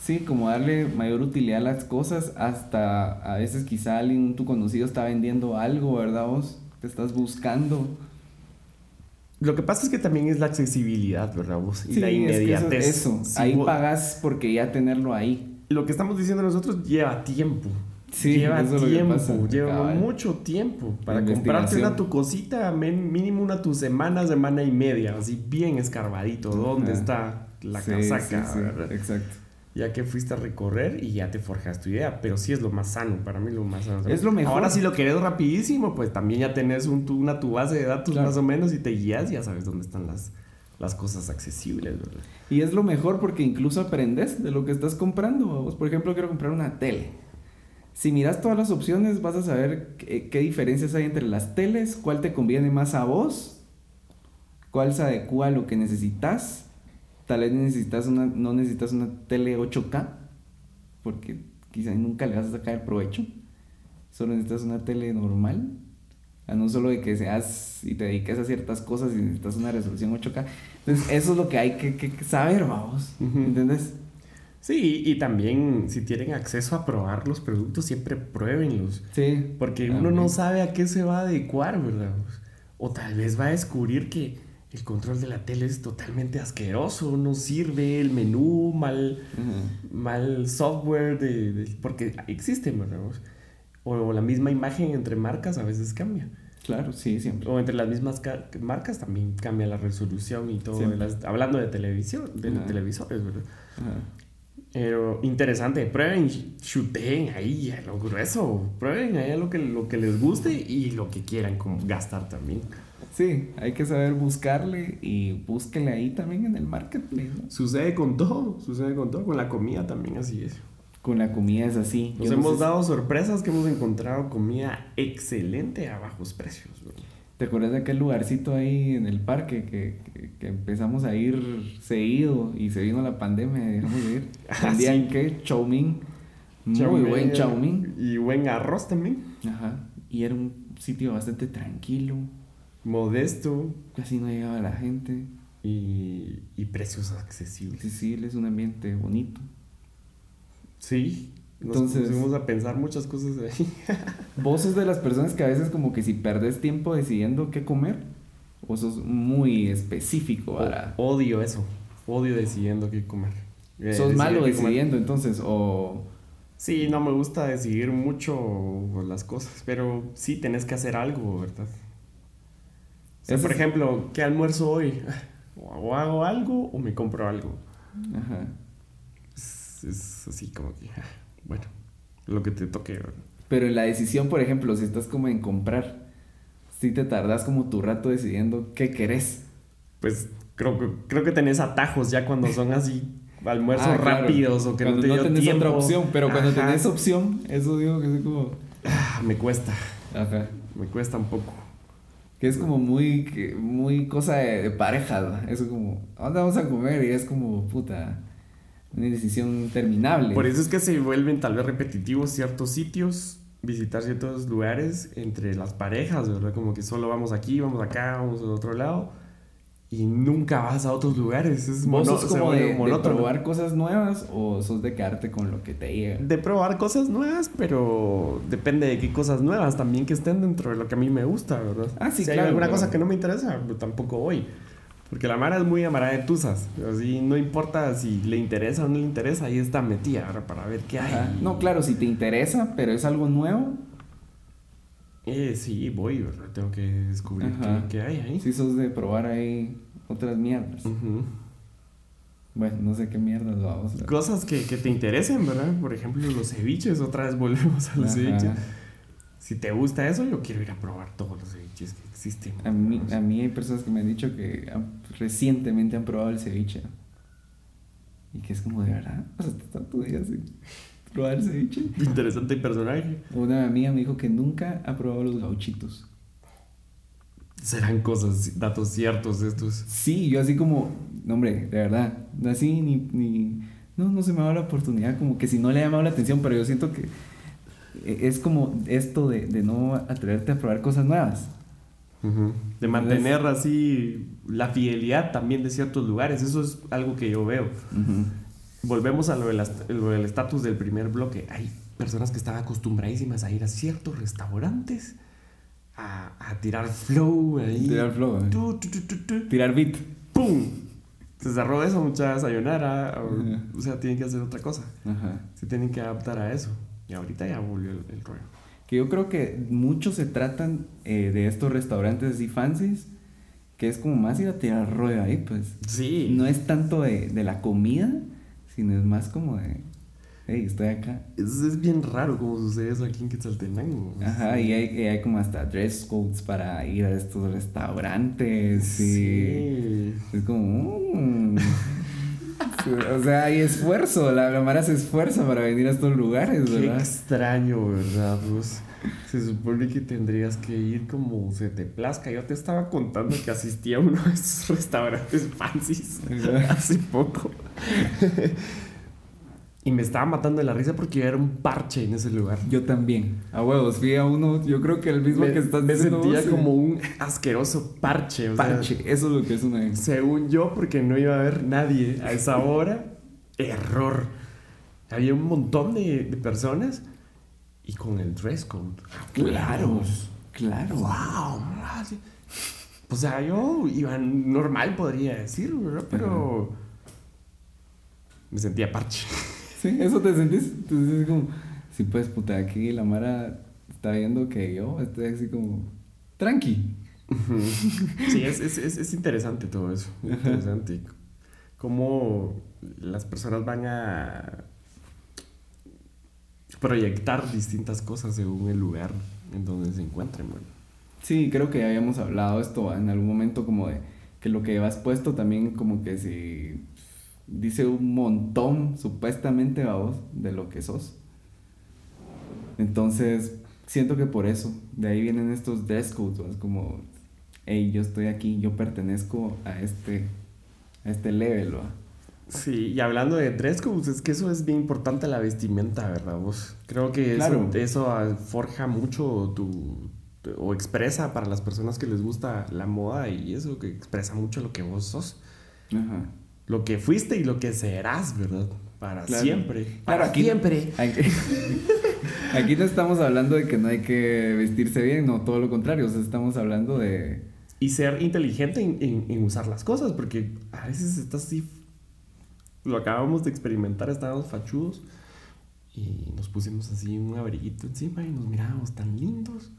Sí, como darle mayor utilidad a las cosas, hasta a veces quizá alguien, tu conocido está vendiendo algo, ¿verdad vos? Te estás buscando. Lo que pasa es que también es la accesibilidad, ¿verdad? Vos? Y Sí, la es que eso- inmediatez. Eso, Si ahí vos- pagas porque ya tenerlo ahí. Lo que estamos diciendo nosotros lleva tiempo. Sí, lleva tiempo, pasa, lleva mucho tiempo para comprarte una tu cosita, mínimo una tu semana, semana y media, así bien escarbadito. ¿Dónde está la Sí, casaca? sí, sí, verdad? Exacto. Ya que fuiste a recorrer y ya te forjas tu idea, pero sí es lo más sano, para mí lo más sano. Es lo mejor. Ahora si lo querés rapidísimo, pues también ya tenés un, tu- una tu base de datos Claro. más o menos y te guías, ya sabes dónde están las, las cosas accesibles, ¿verdad? Y es lo mejor porque incluso aprendes de lo que estás comprando. Vos, por ejemplo, quiero comprar una tele. Si miras todas las opciones, vas a saber qué, qué diferencias hay entre las teles, cuál te conviene más a vos, cuál se adecua a lo que necesitas. Tal vez necesitas una, no necesitas una tele 8K, porque quizá nunca le vas a sacar el provecho. Solo necesitas una tele normal. A no solo de que seas y te dediques a ciertas cosas y necesitas una resolución 8K. Entonces, eso es lo que hay que, que- saber, vamos. ¿Entendés? Sí, y también si tienen acceso a probar los productos, siempre pruébenlos. Sí. Porque uno no sabe a qué se va a adecuar, ¿verdad? O tal vez va a descubrir que el control de la tele es totalmente asqueroso, no sirve, el menú, mal, mal software, de, de- porque existen, ¿verdad? O la misma imagen entre marcas a veces cambia. Claro, sí, siempre. O entre las mismas ca- marcas también cambia la resolución y todo. Las- hablando de televisión, de televisores, ¿verdad? Ajá. Pero interesante, prueben, chuteen ahí a lo grueso, prueben ahí a lo que, lo que les guste y lo que quieran como gastar también. Sí, hay que saber buscarle y búsquele ahí también en el marketplace. ¿no? Sucede con todo, sucede con todo, con la comida también así es. Con la comida es así. Nos Yo no hemos sé si- dado sorpresas que hemos encontrado comida excelente a bajos precios. ¿Te acuerdas de aquel lugarcito ahí en el parque que, que, que empezamos a ir seguido y se vino la pandemia y dejamos de ir? Ah, Vendían sí. qué? Chow mein. Muy buen chow mein. Y buen arroz también. Ajá. Y era un sitio bastante tranquilo. Modesto Casi no llegaba la gente. y, y precios accesibles. Sí, sí, es un ambiente bonito. Sí. Nos Entonces- pusimos a pensar muchas cosas ahí. ¿Vos sos de las personas que a veces como que si perdes tiempo decidiendo qué comer? ¿O sos muy específico para... Odio eso. Odio decidiendo qué comer. Eh, sos malo qué comer. decidiendo entonces o... Sí, no me gusta decidir mucho las cosas, pero sí tenés que hacer algo, ¿verdad? O sea, por es- ejemplo, ¿qué almuerzo hoy? O hago algo o me compro algo. Ajá. Es, es así como que, bueno, lo que te toque. Pero en la decisión, por ejemplo, si estás como en comprar, si te tardas como tu rato decidiendo qué querés. Pues creo que, creo que tenés atajos ya cuando son así almuerzos Ah, claro. rápidos o que cuando no te dio tenés tiempo. otra opción, pero cuando Ajá. tenés opción, eso digo que es como... Ah, me cuesta, Ajá. me cuesta un poco. Que es como muy, muy cosa de, de pareja, ¿no? Eso como, ¿a dónde vamos a comer? Y es como, puta, una decisión terminable. Por eso es que se vuelven tal vez repetitivos ciertos sitios, visitar ciertos lugares entre las parejas, ¿verdad? Como que solo vamos aquí, vamos acá, vamos al otro lado y nunca vas a otros lugares. Es ¿Vos sos como de, de probar cosas nuevas o sos de quedarte con lo que te llega? De probar cosas nuevas, pero depende de qué cosas nuevas también que estén dentro de lo que a mí me gusta, ¿verdad? Ah, sí, si hay claro, alguna pero- cosa que no me interesa, pues tampoco voy. Porque la Mara es muy amarada de tusas. Así no importa si le interesa o no le interesa, ahí está metida para ver qué hay. Ajá. No, claro, si te interesa, pero es algo nuevo, Eh, sí, voy, ¿verdad? Tengo que descubrir qué, qué hay ahí. si sos de probar ahí otras mierdas. Bueno, no sé qué mierdas vamos a Cosas que, que te interesen, ¿verdad? Por ejemplo, los ceviches, otra vez volvemos a los Ajá. ceviches. Si te gusta eso, yo quiero ir a probar todos los ceviches que existen. A mí, a mí hay personas que me han dicho que recientemente han probado el ceviche. Y que es como de verdad. O sea, tanto días sin probar el ceviche. Interesante personaje. Una amiga me dijo que nunca ha probado los gauchitos. Serán cosas, datos ciertos estos. Sí, yo así como, no, hombre, de verdad, así ni, ni, no, no se me ha dado la oportunidad, como que si no le ha llamado la atención, pero yo siento que es como esto de, de no atreverte a probar cosas nuevas. De mantener así la fidelidad también de ciertos lugares. Eso es algo que yo veo. Volvemos a lo de las- lo del estatus del primer bloque. Hay personas que están acostumbradísimas a ir a ciertos restaurantes a, a tirar flow ahí. Tirar flow, eh. Tu, tu, tu, tu, tu. Tirar beat. ¡Pum! Se cerró eso, mucha sayonara. O, Ajá. o sea, tienen que hacer otra cosa. Se tienen que adaptar a eso. Y ahorita ya volvió el, el rollo. Que yo creo que muchos se tratan eh, de estos restaurantes así fancies, que es como más ir a tirar rollo ahí, pues. Sí. No es tanto de, de la comida, sino es más como de, hey, estoy acá. Es, es bien raro cómo sucede eso aquí en Quetzaltenango. Ajá, y hay, y hay como hasta dress codes para ir a estos restaurantes. Y Sí. Es como. mm. O sea, hay esfuerzo. La, la Mara se esfuerza para venir a estos lugares, Qué ¿verdad? extraño, ¿verdad? Pues, se supone que tendrías que ir como se te plazca. Yo te estaba contando que asistí a uno de esos restaurantes fancies hace poco. Y me estaba matando de la risa porque yo era un parche en ese lugar. Yo también. A huevos, fui a uno. Yo creo que el mismo me, que estás me diciendo sentía vos, como un asqueroso parche. o sea, parche. Eso es lo que es una. según yo, porque no iba a haber nadie a esa hora. Error. Había un montón de, de personas y con el dress code. Claro, claro. Wow. O sea, yo iba normal, podría decir, ¿verdad? Pero me sentía parche. Sí, eso te sentís. Te sentís como. Sí, pues, puta, aquí la Mara está viendo que yo estoy así como. Tranqui. Sí, es, es, es, es interesante todo eso. Interesante. Cómo las personas van a proyectar distintas cosas según el lugar en donde se encuentren. Bueno. Sí, creo que ya habíamos hablado esto en algún momento como de que lo que llevas puesto también como que si dice un montón supuestamente a vos de lo que sos. Entonces, siento que por eso, de ahí vienen estos dress codes, ¿va? Es como, hey, yo estoy aquí, yo pertenezco a este, a este level, ¿va? Sí, y hablando de dress codes, es que eso es bien importante la vestimenta, ¿verdad? Vos creo que eso, Claro. eso ah, forja mucho tu, tu- o expresa para las personas que les gusta la moda y eso que expresa mucho lo que vos sos, Ajá. Lo que fuiste y lo que serás, ¿verdad? Para Claro. siempre. Claro, Para aquí- siempre. Aquí, aquí no estamos hablando de que no hay que vestirse bien, no, todo lo contrario, o sea, estamos hablando de... Y ser inteligente en, en- en usar las cosas, porque a veces estás así. Lo acabamos de experimentar, estábamos fachudos y nos pusimos así un abriguito encima y nos mirábamos tan lindos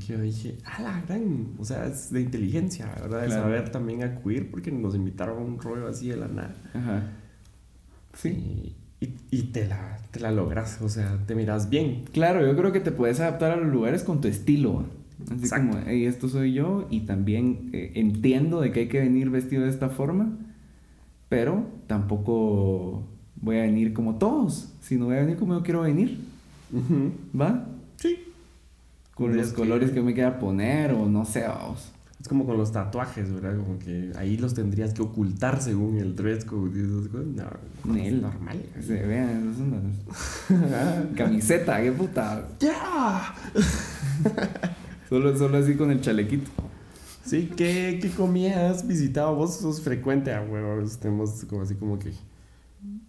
que yo dije, ah, la gran. O sea, es de inteligencia, ¿verdad? De Claro. saber también acudir porque nos invitaron a un rollo así de la nada. Ajá. Sí. Y, y, y te, la, te la logras, o sea, te miras bien. Claro, yo creo que te puedes adaptar a los lugares con tu estilo. Así Exacto. como, hey, esto soy yo y también eh, entiendo de que hay que venir vestido de esta forma, pero tampoco voy a venir como todos, sino voy a venir como yo quiero venir. ¿va? Sí. Con los Es que- colores que me quiera poner o no sé, vamos. Es como con los tatuajes, ¿verdad? Como que ahí los tendrías que ocultar según el dress code. No, no es normal. Se vean, las- Camiseta, qué puta. ¡Ya! Solo, solo así con el chalequito. Sí, ¿qué, ¿qué comida has visitado? Vos sos frecuente a huevos. Tenemos como así como que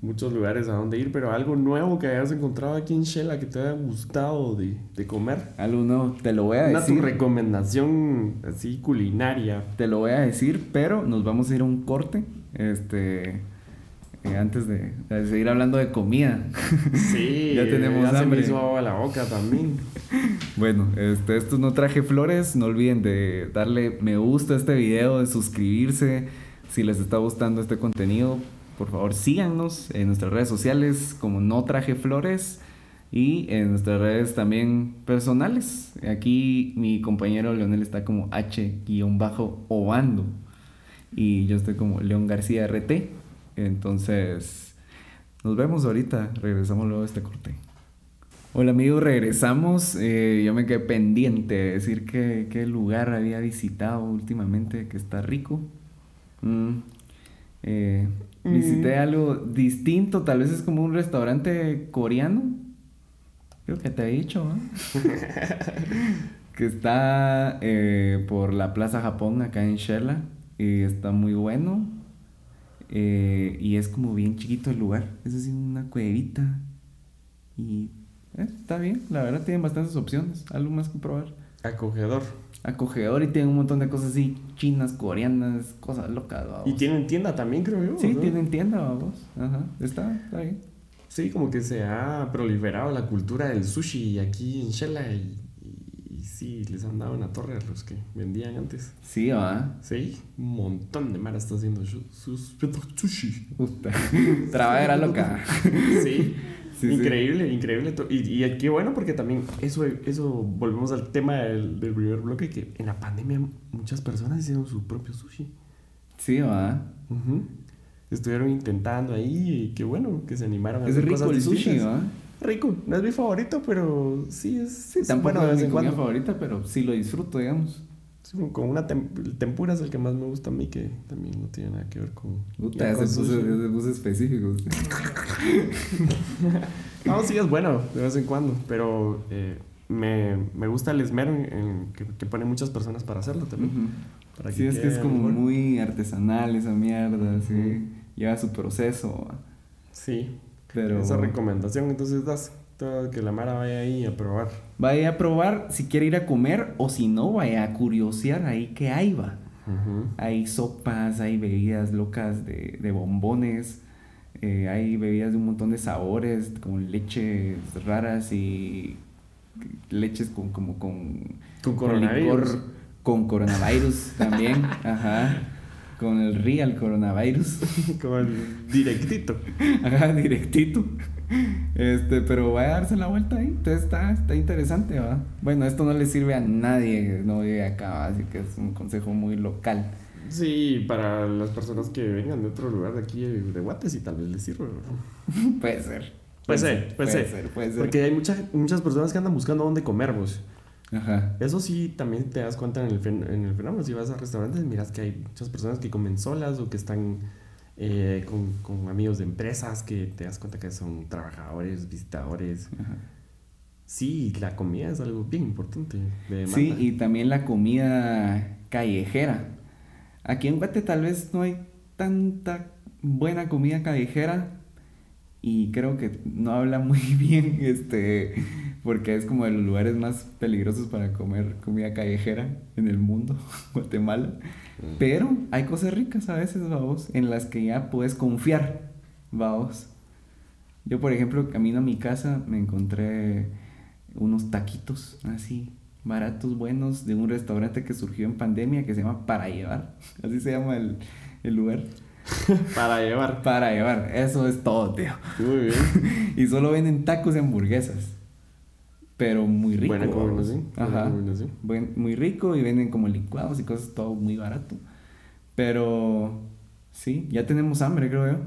muchos lugares a donde ir, pero algo nuevo que hayas encontrado aquí en Shela que te haya gustado de, de comer. Algo nuevo, te lo voy a Una tu decir. recomendación así culinaria. Te lo voy a decir, pero nos vamos a ir a un corte. Este. eh, antes de, de seguir hablando de comida. Sí, Ya tenemos ya se me hambre. hizo agua la boca también. Bueno, este, esto es no traje flores. No olviden de darle me gusta a este video, de suscribirse. Si les está gustando este contenido, por favor síganos en nuestras redes sociales como no traje flores. Y en nuestras redes también personales. Aquí mi compañero Leonel está como H-Obando. Y yo estoy como León García RT. Entonces, nos vemos ahorita. Regresamos luego a este corte. Hola amigos, regresamos. Eh, yo me quedé pendiente de decir qué, qué lugar había visitado últimamente que está rico. Mm, eh, visité algo distinto, tal vez es como un restaurante coreano. Creo que te he dicho, ¿no? que está eh, por la Plaza Japón acá en Shela y está muy bueno. Eh, y es como bien chiquito el lugar. Es así una cuevita. Y eh, está bien, la verdad tienen bastantes opciones. Algo más que probar. Acogedor. Acogedor y tienen un montón de cosas así, chinas, coreanas, cosas locas. vamos. Y tienen tienda también, creo yo. Sí, ¿no? tienen tienda, vamos. Ajá, está, está bien. Sí, como que se ha proliferado la cultura del sushi aquí en Shela y, y- y sí, les han dado una torre a los que vendían antes. Sí, va. Sí, un montón de mara está haciendo sus sushi. Puta. Trabajera loca. Sí, Sí, sí. increíble, increíble. to- Y, y qué bueno porque también eso, eso volvemos al tema del, del primer bloque, que en la pandemia muchas personas hicieron su propio sushi. Sí, va. Ujú. Estuvieron intentando ahí y qué bueno que se animaron a Es hacer rico cosas el sushi, va. Rico, no es mi favorito, pero sí es, Sí, tampoco es mi comida favorita, pero sí lo disfruto, digamos. Sí, con una tem- el tempura es el que más me gusta a mí, que también no tiene nada que ver con. Puta, ese puse específico. No, sí es bueno de vez en cuando, pero eh, me, me gusta el esmero en, en que, que ponen muchas personas para hacerlo también. Ujú. para Sí, es que es como mejor. muy artesanal esa mierda, sí. Lleva su proceso. Sí, pero... esa recomendación entonces das que la Mara vaya ahí a probar. Vaya a probar si quiere ir a comer o si no, vaya a curiosear ahí que hay, va. Hay sopas, hay bebidas locas de, de bombones, eh, hay bebidas de un montón de sabores, como leches raras y leches con como con, Con con coronavirus. licor, con coronavirus también, ajá, con el real coronavirus, Como el directito. ajá, directito. Este, pero vaya a darse la vuelta ahí, entonces está, está interesante, ¿va? Bueno, esto no le sirve a nadie, no vive acá, ¿va? así que es un consejo muy local. Sí, para las personas que vengan de otro lugar de aquí de Guates y tal vez les sirva. Puede ser. Puede ser, puede ser. ser, puede ser. Porque hay muchas muchas personas que andan buscando dónde comer, vos. Ajá. Eso sí, también te das cuenta en el, en el fenómeno. Si vas a restaurantes, miras que hay muchas personas que comen solas o que están eh, con, con amigos de empresas que te das cuenta que son trabajadores, visitadores. Ajá. Sí, la comida es algo bien importante. de Sí, y también la comida callejera. Aquí en Guate tal vez no hay tanta buena comida callejera y creo que no habla muy bien, este, porque es como de los lugares más peligrosos para comer comida callejera en el mundo, Guatemala. Pero hay cosas ricas a veces, vamos, en las que ya puedes confiar, vamos. Yo, por ejemplo, camino a mi casa, me encontré unos taquitos así, baratos, buenos, de un restaurante que surgió en pandemia que se llama Para Llevar. Así se llama el, el lugar. Para llevar. Para Llevar, eso es todo, tío. Muy bien. Y solo venden tacos y hamburguesas. Pero muy rico. Buena combinación, Ajá. combinación. Buen- muy rico y venden como licuados y cosas, todo muy barato. Pero sí, ya tenemos hambre, creo yo.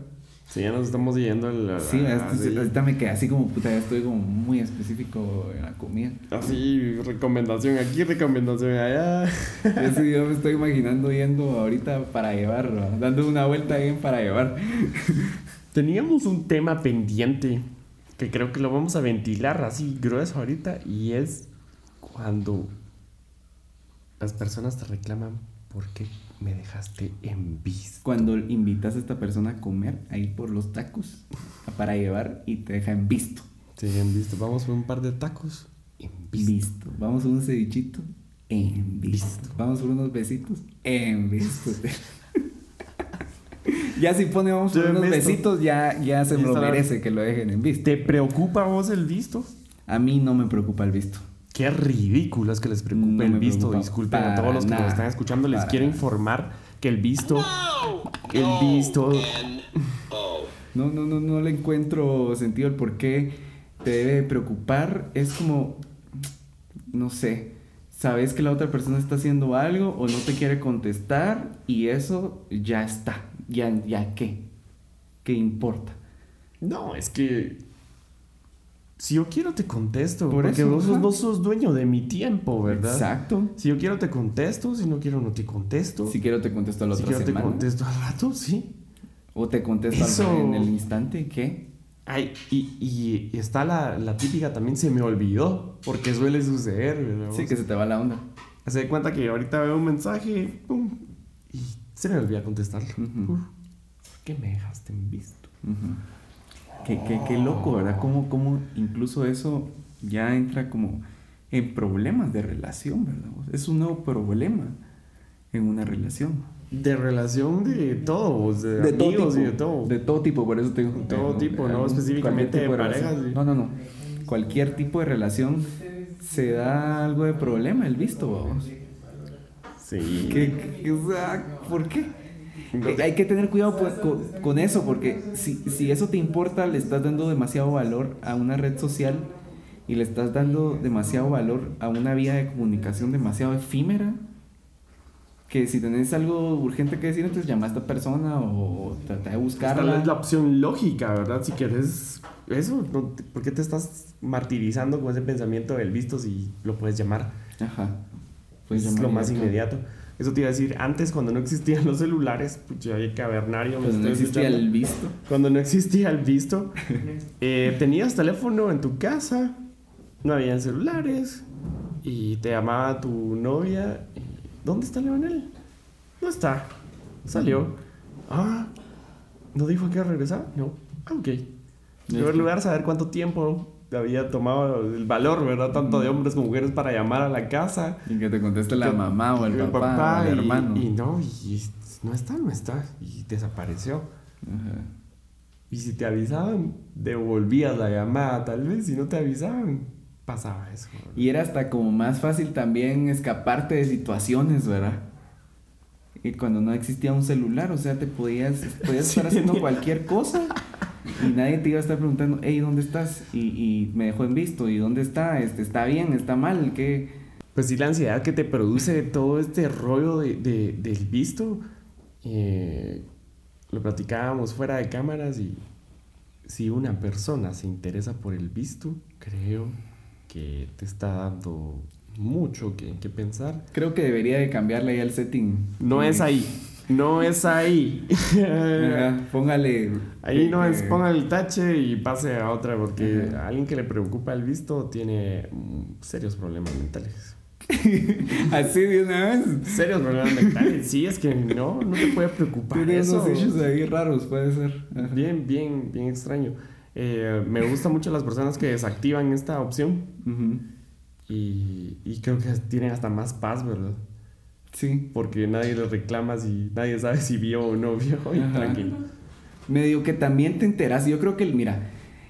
Sí, ya nos estamos yendo al. Sí, así- ahorita me quedé así como puta, ya estoy como muy específico en la comida. Así, recomendación aquí, recomendación allá. Sí, yo me estoy imaginando yendo ahorita para llevar, ¿no? dando una vuelta bien para llevar. Teníamos un tema pendiente que creo que lo vamos a ventilar así grueso ahorita y es cuando las personas te reclaman por qué me dejaste en visto. Cuando invitas a esta persona a comer, a ir por los tacos para llevar y te deja en visto. Sí, en visto. Vamos por un par de tacos. En visto. Visto. Vamos a un cevichito. En visto. Vamos por unos besitos. En visto. ya si pone vamos por Yo en unos visto. besitos, ya, ya se lo merece que lo dejen en visto. ¿Te preocupa a vos el visto? A mí no me preocupa el visto. Qué ridículo es que les preocupe No el visto. Disculpen a todos los que nada. nos están escuchando. Les Para quiero nada. informar que el visto. El visto. No, no, no, no le encuentro sentido el por qué te debe preocupar es como, no sé, sabes que la otra persona está haciendo algo o no te quiere contestar y eso ya está, ya, ya qué, qué importa. No, es que si yo quiero te contesto, Por porque eso, vos, sos, vos sos dueño de mi tiempo, ¿verdad? Exacto. Si yo quiero te contesto, si no quiero no te contesto. Si quiero te contesto a la si otra quiero semana. te contesto al rato, sí. O te contesto al- Eso- en el instante, ¿qué? Ay, y, y está la, la típica también se me olvidó, porque suele suceder, ¿verdad? Sí, que se te va la onda. Se da cuenta que ahorita veo un mensaje, pum, se me olvida contestarlo. Uf, ¿por ¿Qué me dejaste en visto? Ujú. Qué, qué- qué loco, ¿verdad? Cómo, cómo incluso eso ya entra como en problemas de relación, ¿verdad? Es un nuevo problema en una relación. De relación de todos, de, amigos y de todo. De todo tipo, por eso te digo. De todo tipo, no específicamente tipo de parejas, sí. No, no, no. Cualquier tipo de relación se da algo de problema, el visto, vamos. Sí. ¿Qué, qué- o sea, ¿Por qué? Eh, Hay que tener cuidado pues, con, con eso, porque si, si eso te importa, le estás dando demasiado valor a una red social y le estás dando demasiado valor a una vía de comunicación demasiado efímera. Que si tenés algo urgente que decir, entonces llama a esta persona o trata de Tal buscarla. vez la opción lógica, ¿verdad? Si quieres eso, no ¿por qué te estás martirizando con ese pensamiento del visto si lo puedes llamar? Ajá. Puedes es lo más inmediato. Eso te iba a decir, antes cuando no existían los celulares, pues ya hay cavernario. Cuando no existía escuchando. el visto. Cuando no existía el visto, eh, tenías teléfono en tu casa, no habían celulares, y te llamaba tu novia. ¿Dónde está Leonel? No está. Salió. Ah, ¿no dijo que iba a regresar? No. Ah, ok. En primer lugar, saber cuánto tiempo había tomado el valor, ¿verdad? Tanto de hombres como mujeres para llamar a la casa. Y que te conteste la Que- mamá o el, el papá, o el y- hermano. Y, no, y no está, no está. Y desapareció. Ajá. Y si te avisaban, devolvías la llamada, tal vez. Si no te avisaban, pasaba eso. Y era hasta como más fácil también escaparte de situaciones, ¿verdad? Y cuando no existía un celular, o sea, te podías, podías Sí, estar haciendo tenía- cualquier cosa y nadie te iba a estar preguntando, hey, ¿dónde estás? Y, y me dejó en visto, ¿y dónde está? Este, ¿Está bien? ¿Está mal? ¿Qué? Pues sí, la ansiedad que te produce todo este rollo de, de- del visto, eh, lo platicábamos fuera de cámaras y si una persona se interesa por el visto, creo que te está dando mucho que, que pensar. Creo que debería de cambiarle ya el setting. No es ahí, no es ahí. Ajá, póngale... Ahí no es, ponga el tache y pase a otra, porque Ajá. a alguien que le preocupa el visto tiene serios problemas mentales. Así de una vez. Serios problemas mentales, sí, es que no, no te puede preocupar Tiene unos issues ahí raros, puede ser. Ajá. Bien, bien, bien extraño. Eh, me gustan mucho las personas que desactivan esta opción y, y creo que tienen hasta más paz, ¿verdad? Sí. Porque nadie les reclama si nadie sabe si vio o no vio y Ajá. tranquilo. medio que también te enteras. Yo creo que, mira,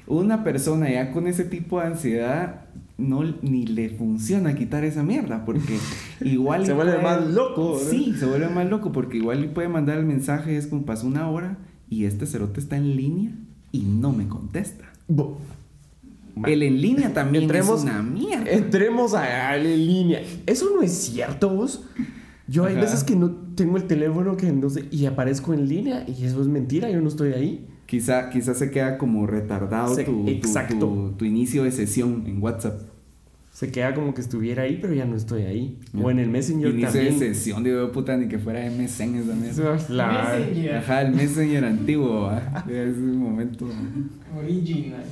una persona ya con ese tipo de ansiedad no ni le funciona quitar esa mierda porque igual Se vuelve puede- más loco, ¿verdad? Sí, se vuelve más loco porque igual le puede mandar el mensaje es como pasó una hora y este cerote está en línea y no me contesta. Bo- El en línea también Entremos- es una mierda. Entremos a, a la en línea. Eso no es cierto, vos. Yo hay veces que no tengo el teléfono que no sé y aparezco en línea y eso es mentira, yo no estoy ahí. Quizá, quizá se queda como retardado Se- tu, exacto. tu- tu inicio de sesión en WhatsApp. Se queda como que estuviera ahí, pero ya no estoy ahí. O en el Messenger Inicio también. de sesión, digo, puta, ni que fuera MSN esa es la- Messenger. Ajá, el Messenger antiguo, ¿va? Es un momento. Original.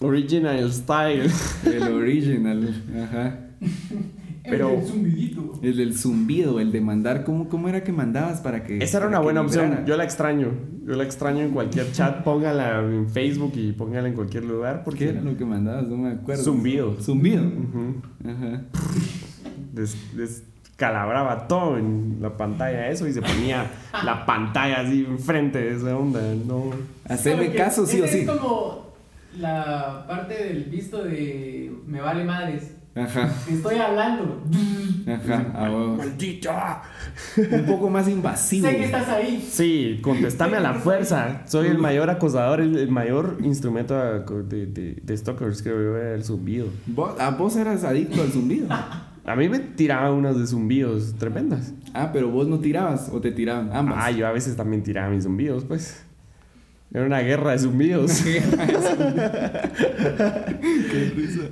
Original style. El original, ajá. Pero- El zumbidito. El del zumbido, el de mandar, ¿cómo, cómo era que mandabas para que. Esa era una buena opción. Yo la extraño. Yo la extraño en cualquier chat. Póngala en Facebook y póngala en cualquier lugar. ¿Qué Porque era lo que mandabas? No me acuerdo. Zumbido. Zumbido. Ajá. des- descalabraba todo en la pantalla eso y se ponía la pantalla así enfrente de esa onda. No. Hacerme caso, sí o sí. Es como la parte del visto de me vale madres. Ajá, Estoy hablando. ajá, a huevo. ¡Maldita! Un poco más invasivo. sé que estás ahí. Sí, contestame a la fuerza. Soy el mayor acosador, el, el mayor instrumento de, de, de stalkers, creo yo, era el zumbido. Vos, ah, vos eras adicto al zumbido. A mí me tiraban unas de zumbidos tremendas. Ah, pero vos no tirabas o te tiraban ambas. Ah, yo a veces también tiraba mis zumbidos, pues. Era una guerra de zumbidos.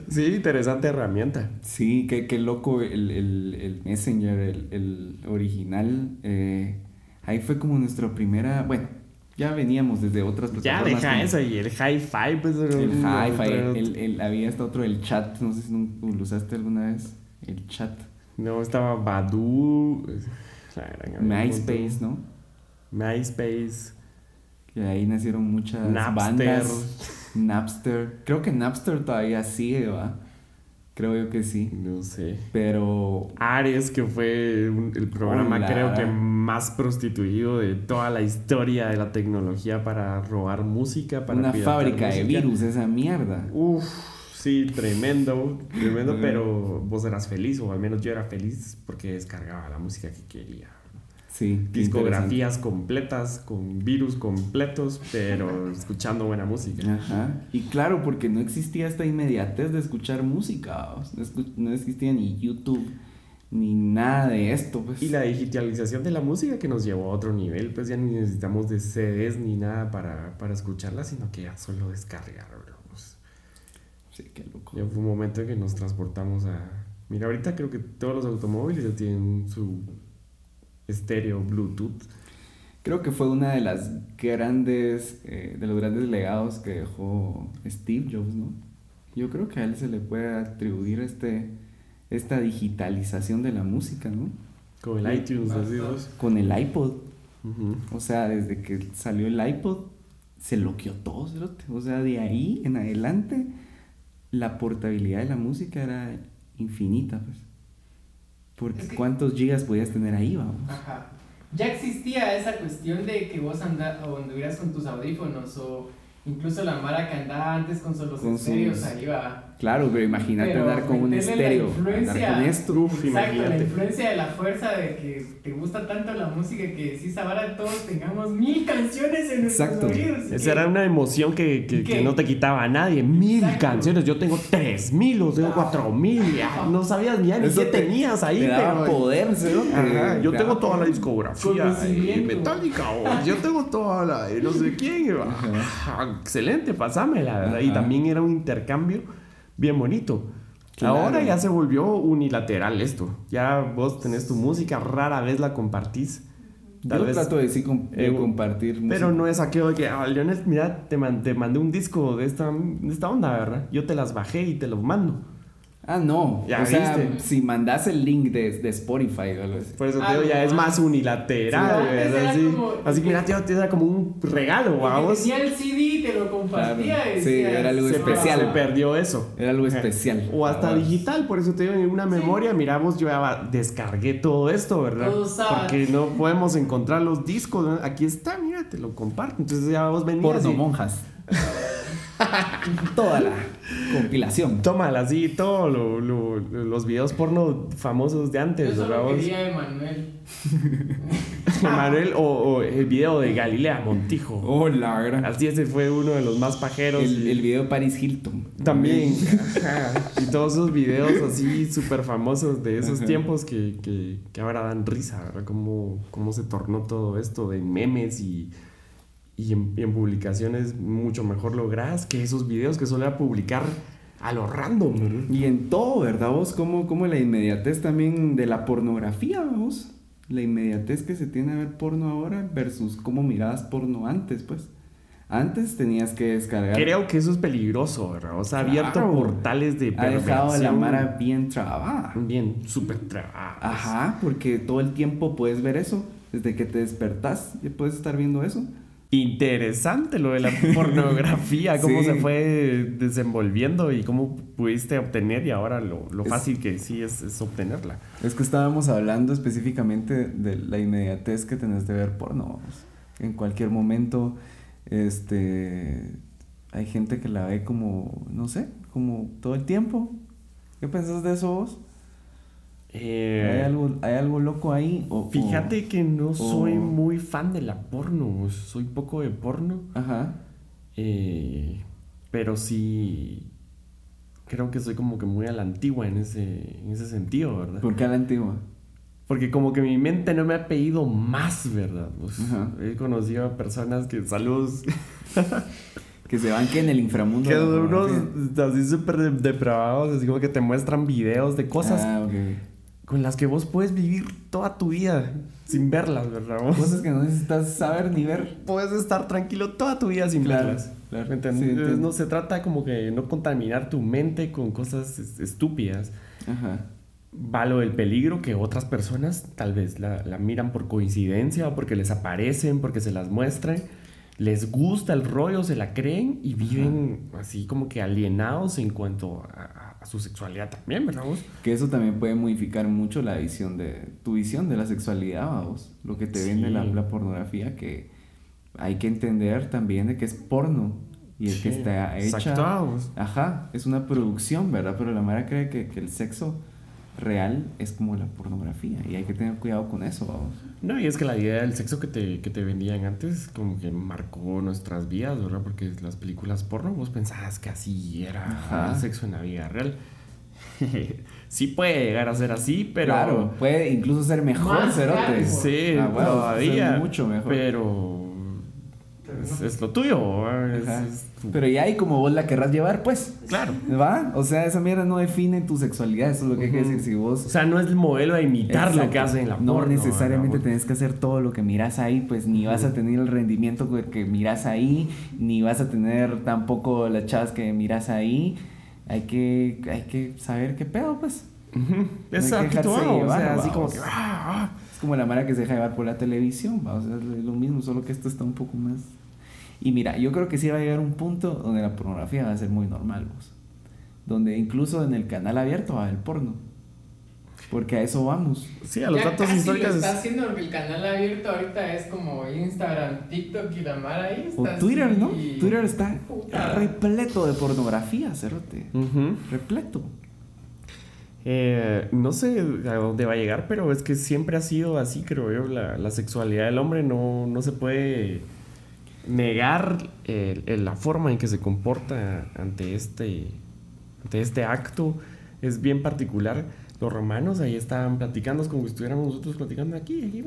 Sí, interesante herramienta. Sí, qué, qué loco el, el, el Messenger, el, el original. eh, ahí fue como nuestra primera. Bueno, ya veníamos desde otras Ya plataformas. deja como eso y el hi-fi, pues. era El hi-fi, otro- el, el- había hasta otro, el chat. No sé si nunca lo usaste alguna vez. El chat. No, estaba Badu. MySpace, ¿no? MySpace. Que ahí nacieron muchas Napster. bandas. Napster. Creo que Napster todavía sigue, ¿va? Creo yo que sí. No sé. Pero Ares, que fue un- el programa Hola. creo que más prostituido de toda la historia de la tecnología para robar música, para una fábrica de virus, esa mierda. Uf, sí, tremendo, tremendo, pero vos eras feliz, o al menos yo era feliz porque descargaba la música que quería. Sí. Discografías completas, con virus completos, pero escuchando buena música. Ajá. Y claro, porque no existía esta inmediatez de escuchar música. No, escu- no existía ni YouTube, ni nada de esto. Pues. Y la digitalización de la música que nos llevó a otro nivel, pues ya ni necesitamos de CDs ni nada para, para escucharla, sino que ya solo descargar. Pues, Sí, qué loco. Ya fue un momento en que nos transportamos a... Mira, ahorita creo que todos los automóviles ya tienen su estéreo Bluetooth. Creo que fue una de las grandes, eh, de los grandes legados que dejó Steve Jobs, ¿no? Yo creo que a él se le puede atribuir este, esta digitalización de la música, ¿no? Con el iTunes, así. Con el iPod. O sea, desde que salió el iPod, se loqueó todo, cerote. O sea, de ahí en adelante, la portabilidad de la música era infinita, pues. Porque Es que- cuántos gigas podías tener ahí, vamos. Ajá. Ya existía esa cuestión de que vos anda, o anduvieras con tus audífonos o incluso la mara que andaba antes con solo estéreos sus- ahí va. Claro, pero imagínate Pero andar con un la estéreo, andar con esto. Uf, Exacto, la imagínate. influencia de la fuerza de que te gusta tanto la música que decís ahora todos tengamos mil canciones en nuestros Exacto. oídos. y Esa que- era una emoción que, que, ¿Y que no te quitaba a nadie. Mil Exacto. canciones. Yo tengo tres mil o tengo cuatro mil. No sabías ni, ya ni Eso qué te- tenías ahí. Te daba pero- poder. Ajá, yo Te tengo daba toda la discografía de Conocimiento. Metallica, o yo tengo toda la de no sé quién. Excelente, pasámela, ¿verdad? Y también era un intercambio bien bonito. Claro. Ahora ya se volvió unilateral esto. Ya vos tenés tu música, rara vez la compartís. Tal Yo vez- trato de sí de eh, compartir Pero música. no es aquello de que, ah, Leonel, mira, te, man- te mandé un disco de esta, de esta onda, ¿verdad? Yo te las bajé y te los mando. Ah, no. Ya o sea, viste. si mandas el link de, de Spotify o algo así. Por eso te Ah, digo, ya no, es ah. más unilateral, Sí, Así, como- así que mira, tío, te da como un regalo, vamos. tenía el CD te lo compartía. Claro. y Sí, era algo Se, especial. se perdió eso. Era algo especial. O hasta Ah, digital, por eso te digo, en una memoria, miramos, yo ya descargué todo esto, ¿verdad? Todo. Porque no podemos encontrar los discos, aquí está, mira, te lo comparto. Entonces ya vos venías Porno y- monjas. Toda la compilación. Tómala así, todos lo- lo- los videos porno famosos de antes, Yo solo quería Emanuel. Manuel o, o el video de Galilea Montijo. Hola, ¿verdad? Así ese fue uno de los más pajeros. El, y- el video de Paris Hilton. También. y todos esos videos así súper famosos de esos Ajá. tiempos que, que, que ahora dan risa, ¿verdad? Cómo, cómo se tornó todo esto de memes y, y, en, y en publicaciones mucho mejor logradas que esos videos que solía publicar a lo random. Y en todo, ¿verdad vos? Como, como la inmediatez también de la pornografía, vos. La inmediatez que se tiene a ver porno ahora versus cómo mirabas porno antes, pues. Antes tenías que descargar. Creo que eso es peligroso, ¿verdad? O sea, ha abierto Claro. portales de ha dejado la Mara bien trabada. Bien, súper trabados. Ajá, porque todo el tiempo puedes ver eso. Desde que te despertás, ya puedes estar viendo eso. Interesante lo de la pornografía, cómo Sí. se fue desenvolviendo y cómo pudiste obtener y ahora lo, lo Es- fácil que sí es, es obtenerla. Es que estábamos hablando específicamente de la inmediatez que tenés de ver porno. En cualquier momento, este, hay gente que la ve como, no sé, como todo el tiempo. ¿Qué pensás de eso vos? Eh, ¿Hay, algo, ¿Hay algo loco ahí? O, Fíjate o- que no soy muy fan de la porno, soy poco de porno, Ajá. eh, pero sí creo que soy como que muy a la antigua en ese, en ese sentido, ¿verdad? ¿Por qué a la antigua? Porque como que mi mente no me ha pedido más, ¿verdad? Pues, he conocido a personas que, saludos, Que se van que en el inframundo. que unos así súper de- depravados, así como que te muestran videos de cosas Ah, ok. Con las que vos puedes vivir toda tu vida sin verlas, ¿verdad? Vos? Cosas que no necesitas saber ni ver. puedes estar tranquilo toda tu vida sin Claro, verlas. claro. Sí, no se trata como que no contaminar tu mente con cosas es- estúpidas. Ajá. Va lo del peligro que otras personas tal vez la, la miran por coincidencia o porque les aparecen, porque se las muestran. Les gusta el rollo, se la creen y viven así como que alienados en cuanto a, a- su sexualidad también, ¿verdad vos? Que eso también puede modificar mucho la visión de tu visión de la sexualidad, vamos. Lo que te vende Sí. la, la pornografía, que hay que entender también de que es porno y es que está hecha. exacto, vos. Ajá, es una producción, ¿verdad? Pero la Mara cree que, que el sexo real es como la pornografía y hay que tener cuidado con eso, vamos. No, y es que la idea del sexo que te, que te vendían antes como que marcó nuestras vidas, ¿verdad? Porque las películas porno, vos pensabas que así era Ajá. el sexo en la vida real. sí puede llegar a ser así, pero... Claro, puede incluso ser mejor, cerote. Sí, Ah, bueno, todavía. mucho mejor. Pero... Es, es lo tuyo. Es- tu- Pero ya hay como vos la querrás llevar, pues. Claro. ¿Va? O sea, esa mierda no define tu sexualidad, eso es lo que hay que decir. Si vos O sea, no es el modelo de imitar lo que hacen en la No porno, necesariamente ¿verdad? tenés que hacer todo lo que miras ahí, pues ni vas a tener el rendimiento que- miras ahí, ni vas a tener tampoco las chavas que miras ahí. Hay que, hay que saber qué pedo, pues. Es No hay que actitud, dejarse o llevar, sea, así como que... ah, ah. Es como la manera que se deja llevar por la televisión, ¿va? o sea, es lo mismo, solo que esto está un poco más... Y mira, yo creo que sí va a llegar un punto donde la pornografía va a ser muy normal, vos. Donde incluso en el canal abierto va a haber porno. Porque a eso vamos. Sí, a los ya datos casi históricos... lo está haciendo porque el canal abierto ahorita es como Instagram, TikTok y la Mara ahí está O Twitter, así. ¿no? Twitter está Puta. repleto de pornografía, cerote. Repleto. Eh, no sé a dónde va a llegar, pero es que siempre ha sido así, creo yo. La, la sexualidad del hombre no, no se puede negar el- el- la forma en que se comporta ante este, ante este acto. Es bien particular. Los romanos ahí estaban platicando, es como si estuviéramos nosotros platicando aquí. Y,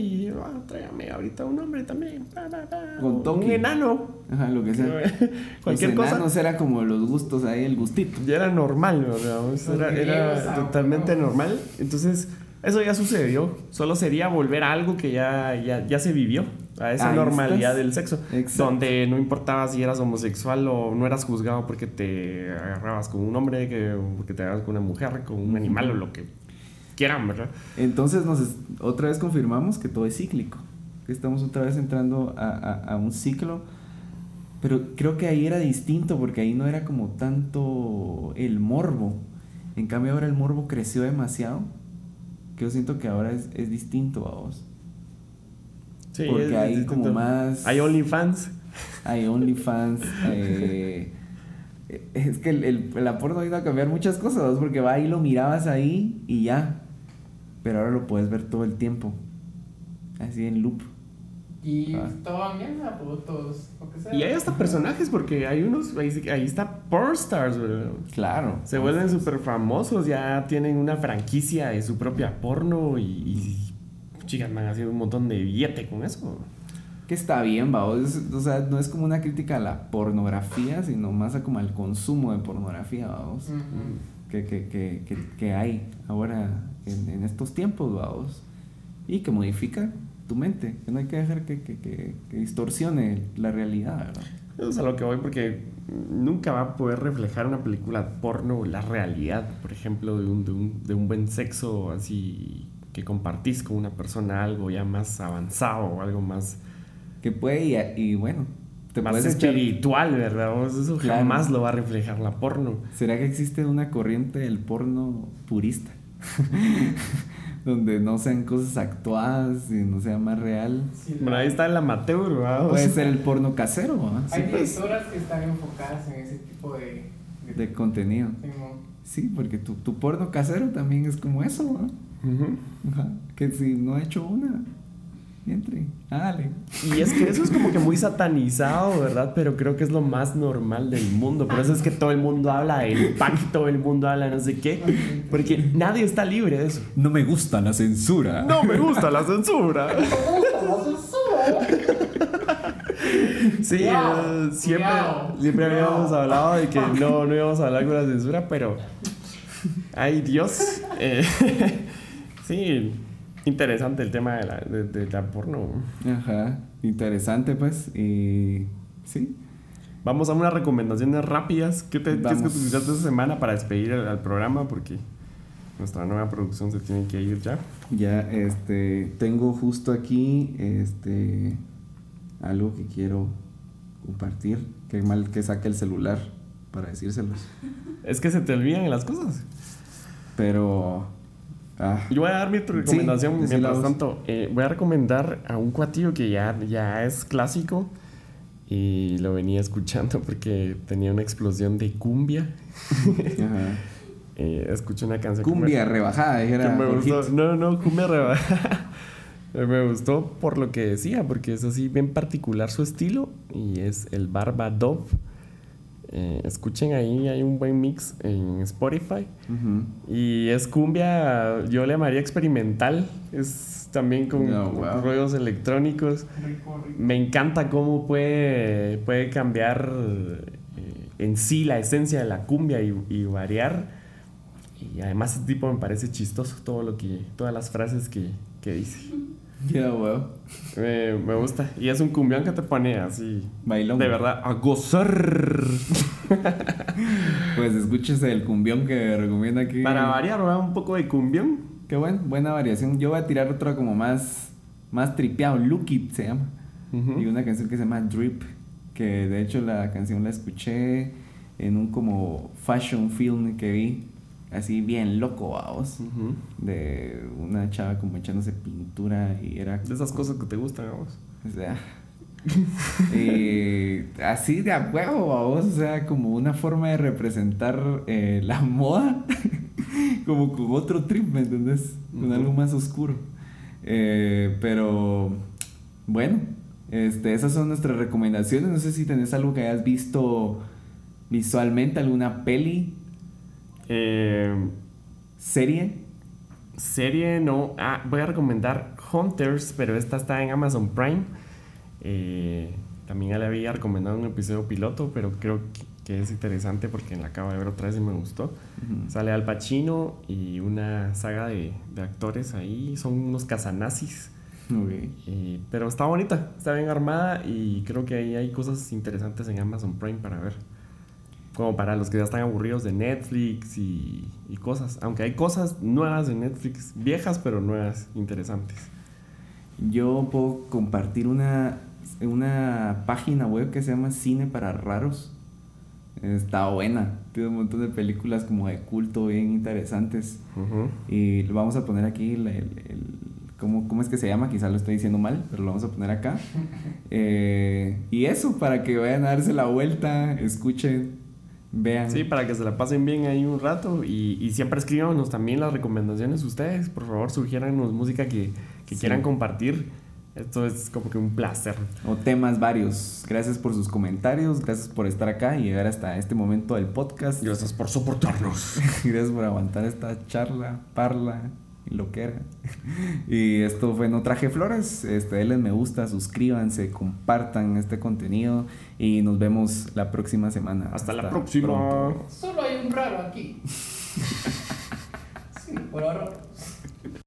y ah, tráigame ahorita un hombre también. Con un toque. enano. Ajá, lo que sea. Cualquier Los cosa. enanos era como los gustos ahí, el gustito. Ya era normal, ¿verdad? O sea, Los Era, era ah, totalmente normal. Entonces, eso ya sucedió. Solo sería volver a algo que ya, ya, ya se vivió. A esa Ahí normalidad estás. del sexo. Exacto. Donde no importaba si eras homosexual o no eras juzgado porque te agarrabas con un hombre, que, porque te agarrabas con una mujer, con un animal o lo que quieran, ¿verdad? Entonces nos es- otra vez confirmamos que todo es cíclico. Que estamos otra vez entrando a, a- a un ciclo. Pero creo que ahí era distinto porque ahí no era como tanto el morbo. En cambio ahora el morbo creció demasiado. Que yo siento que ahora es, es distinto a vos. Sí, Porque es hay como más... Hay OnlyFans. Hay OnlyFans. eh, es que el, el, la porno ha ido a cambiar muchas cosas, porque va ahí, lo mirabas ahí y ya. Pero ahora lo puedes ver todo el tiempo. Así en loop. Y Ah. todo mierda, fotos, lo que sea. Y hay hasta personajes, porque hay unos. Ahí, ahí está Pornstars, ¿verdad? Claro. Se vuelven súper famosos, ya tienen una franquicia de su propia porno y, y chicas van haciendo un montón de billete con eso. Que está bien, va. O, sea, no es como una crítica a la pornografía, sino más a como al consumo de pornografía, vamos. Ujú. que, que, que, que, que hay ahora en, en estos tiempos, vamos. Y que modifica tu mente. Que no hay que dejar que, que, que, que distorsione la realidad, ¿verdad? Eso es a lo que voy porque nunca va a poder reflejar una película porno la realidad, por ejemplo, de un, de un, de un buen sexo así que compartís con una persona algo ya más avanzado o algo más, Que puede, y, y bueno, te más puedes echar- espiritual, ¿verdad? Eso Claro. jamás lo va a reflejar la porno. ¿Será que existe una corriente del porno purista? Donde no sean cosas actuadas y no sea más real. Sí, Bueno, ahí está el amateur, ¿verdad? Puede ser el porno casero. Hay Sí, pues. directoras que están enfocadas en ese tipo de, de contenido. Sí, porque tu, tu porno casero también es como eso, ¿no? Ujú. Ajá. Que si no he hecho una, entre, hágale. Y es que eso es como que muy satanizado, ¿verdad? Pero creo que es lo más normal del mundo. Por eso es que todo el mundo habla del pack, todo el mundo habla de no sé qué. Porque nadie está libre de eso. No me gusta la censura. No me gusta la censura. Sí, Cuidado, eh, siempre, cuidado, siempre cuidado. habíamos hablado de que no, no íbamos a hablar con la censura, pero. Ay, Dios. Eh, sí, interesante el tema de la, de, de la porno. Ajá, interesante pues. Y sí, Vamos a unas recomendaciones rápidas. ¿Qué, te, qué es que utilizaste esta semana para despedir al, al programa? Porque nuestra nueva producción se tiene que ir ya. ya este tengo justo aquí este algo que quiero compartir. Qué mal que saque el celular para decírselos. Es que se te olvidan las cosas. Pero ah, Yo voy a dar mi recomendación mientras tanto. eh, voy a recomendar a un cuatillo que ya, ya es clásico y lo venía escuchando porque tenía una explosión de cumbia. ajá. Eh, escuché una canción que me- cumbia rebajada, que dijera me gustó. Jorgito. No, no, cumbia reba. me gustó por lo que decía, porque es así bien particular su estilo y es el Barba Dove. Eh, escuchen ahí, hay un buen mix en Spotify. Y es cumbia, yo le llamaría experimental. Es también con, Oh, con wow. ruidos electrónicos. Rico, rico. Me encanta cómo puede, puede cambiar eh, en sí la esencia de la cumbia y, y variar. Y además ese tipo me parece chistoso todo lo que, todas las frases que, que dice. Ya, wow. Me, me gusta. Y es un cumbión que te pone así. Bailón. De verdad, a gozar. Pues escúchese el cumbión que recomienda aquí. Para variar, ¿verdad? Un poco de cumbión. Qué buen, buena variación. Yo voy a tirar otra como más, más tripeado. Look It se llama. Y una canción que se llama Drip. Que de hecho la canción la escuché en un como fashion film que vi. Así bien loco, vamos. Ujú. De una chava como echándose pintura y era... De esas cosas que te gustan a vos. O sea... eh, así de a huevo, vamos. O sea, como una forma de representar eh, la moda. como con otro trip, ¿me entendés? Con algo más oscuro. Eh, pero bueno, este, esas son nuestras recomendaciones. No sé si tenés algo que hayas visto visualmente, alguna peli, Eh, serie. serie, no. Ah, voy a recomendar Hunters, pero esta está en Amazon Prime. Eh, también ya le había recomendado un episodio piloto, pero creo que, es interesante porque la acabo de ver otra vez y me gustó. Sale Al Pacino y una saga de, de actores ahí. Son unos casanazis. Ok. Eh, pero está bonita, está bien armada y creo que ahí hay cosas interesantes en Amazon Prime para ver. Como para los que ya están aburridos de Netflix y, y cosas. Aunque hay cosas nuevas de Netflix, viejas pero nuevas, interesantes. Yo puedo compartir una, una página web que se llama Cine para Raros. Está buena. Tiene un montón de películas como de culto bien interesantes. Y lo vamos a poner aquí, el, el- el- ¿cómo, cómo es que se llama? Quizá lo estoy diciendo mal, pero lo vamos a poner acá. Eh, y eso, para que vayan a darse la vuelta, escuchen, vean. Sí, para que se la pasen bien ahí un rato y, y siempre escríbanos también las recomendaciones ustedes. Por favor, sugiéranos música que, que Sí. quieran compartir. Esto es como que un placer. O temas varios. Gracias por sus comentarios, gracias por estar acá y llegar hasta este momento del podcast. Gracias por soportarnos. Gracias por aguantar esta charla, parla lo que era. Y esto fue No Traje Flores. Este, denle me gusta, suscríbanse, compartan este contenido y nos vemos la próxima semana. Hasta la próxima. pronto. Solo hay un raro aquí. sí, por ahora.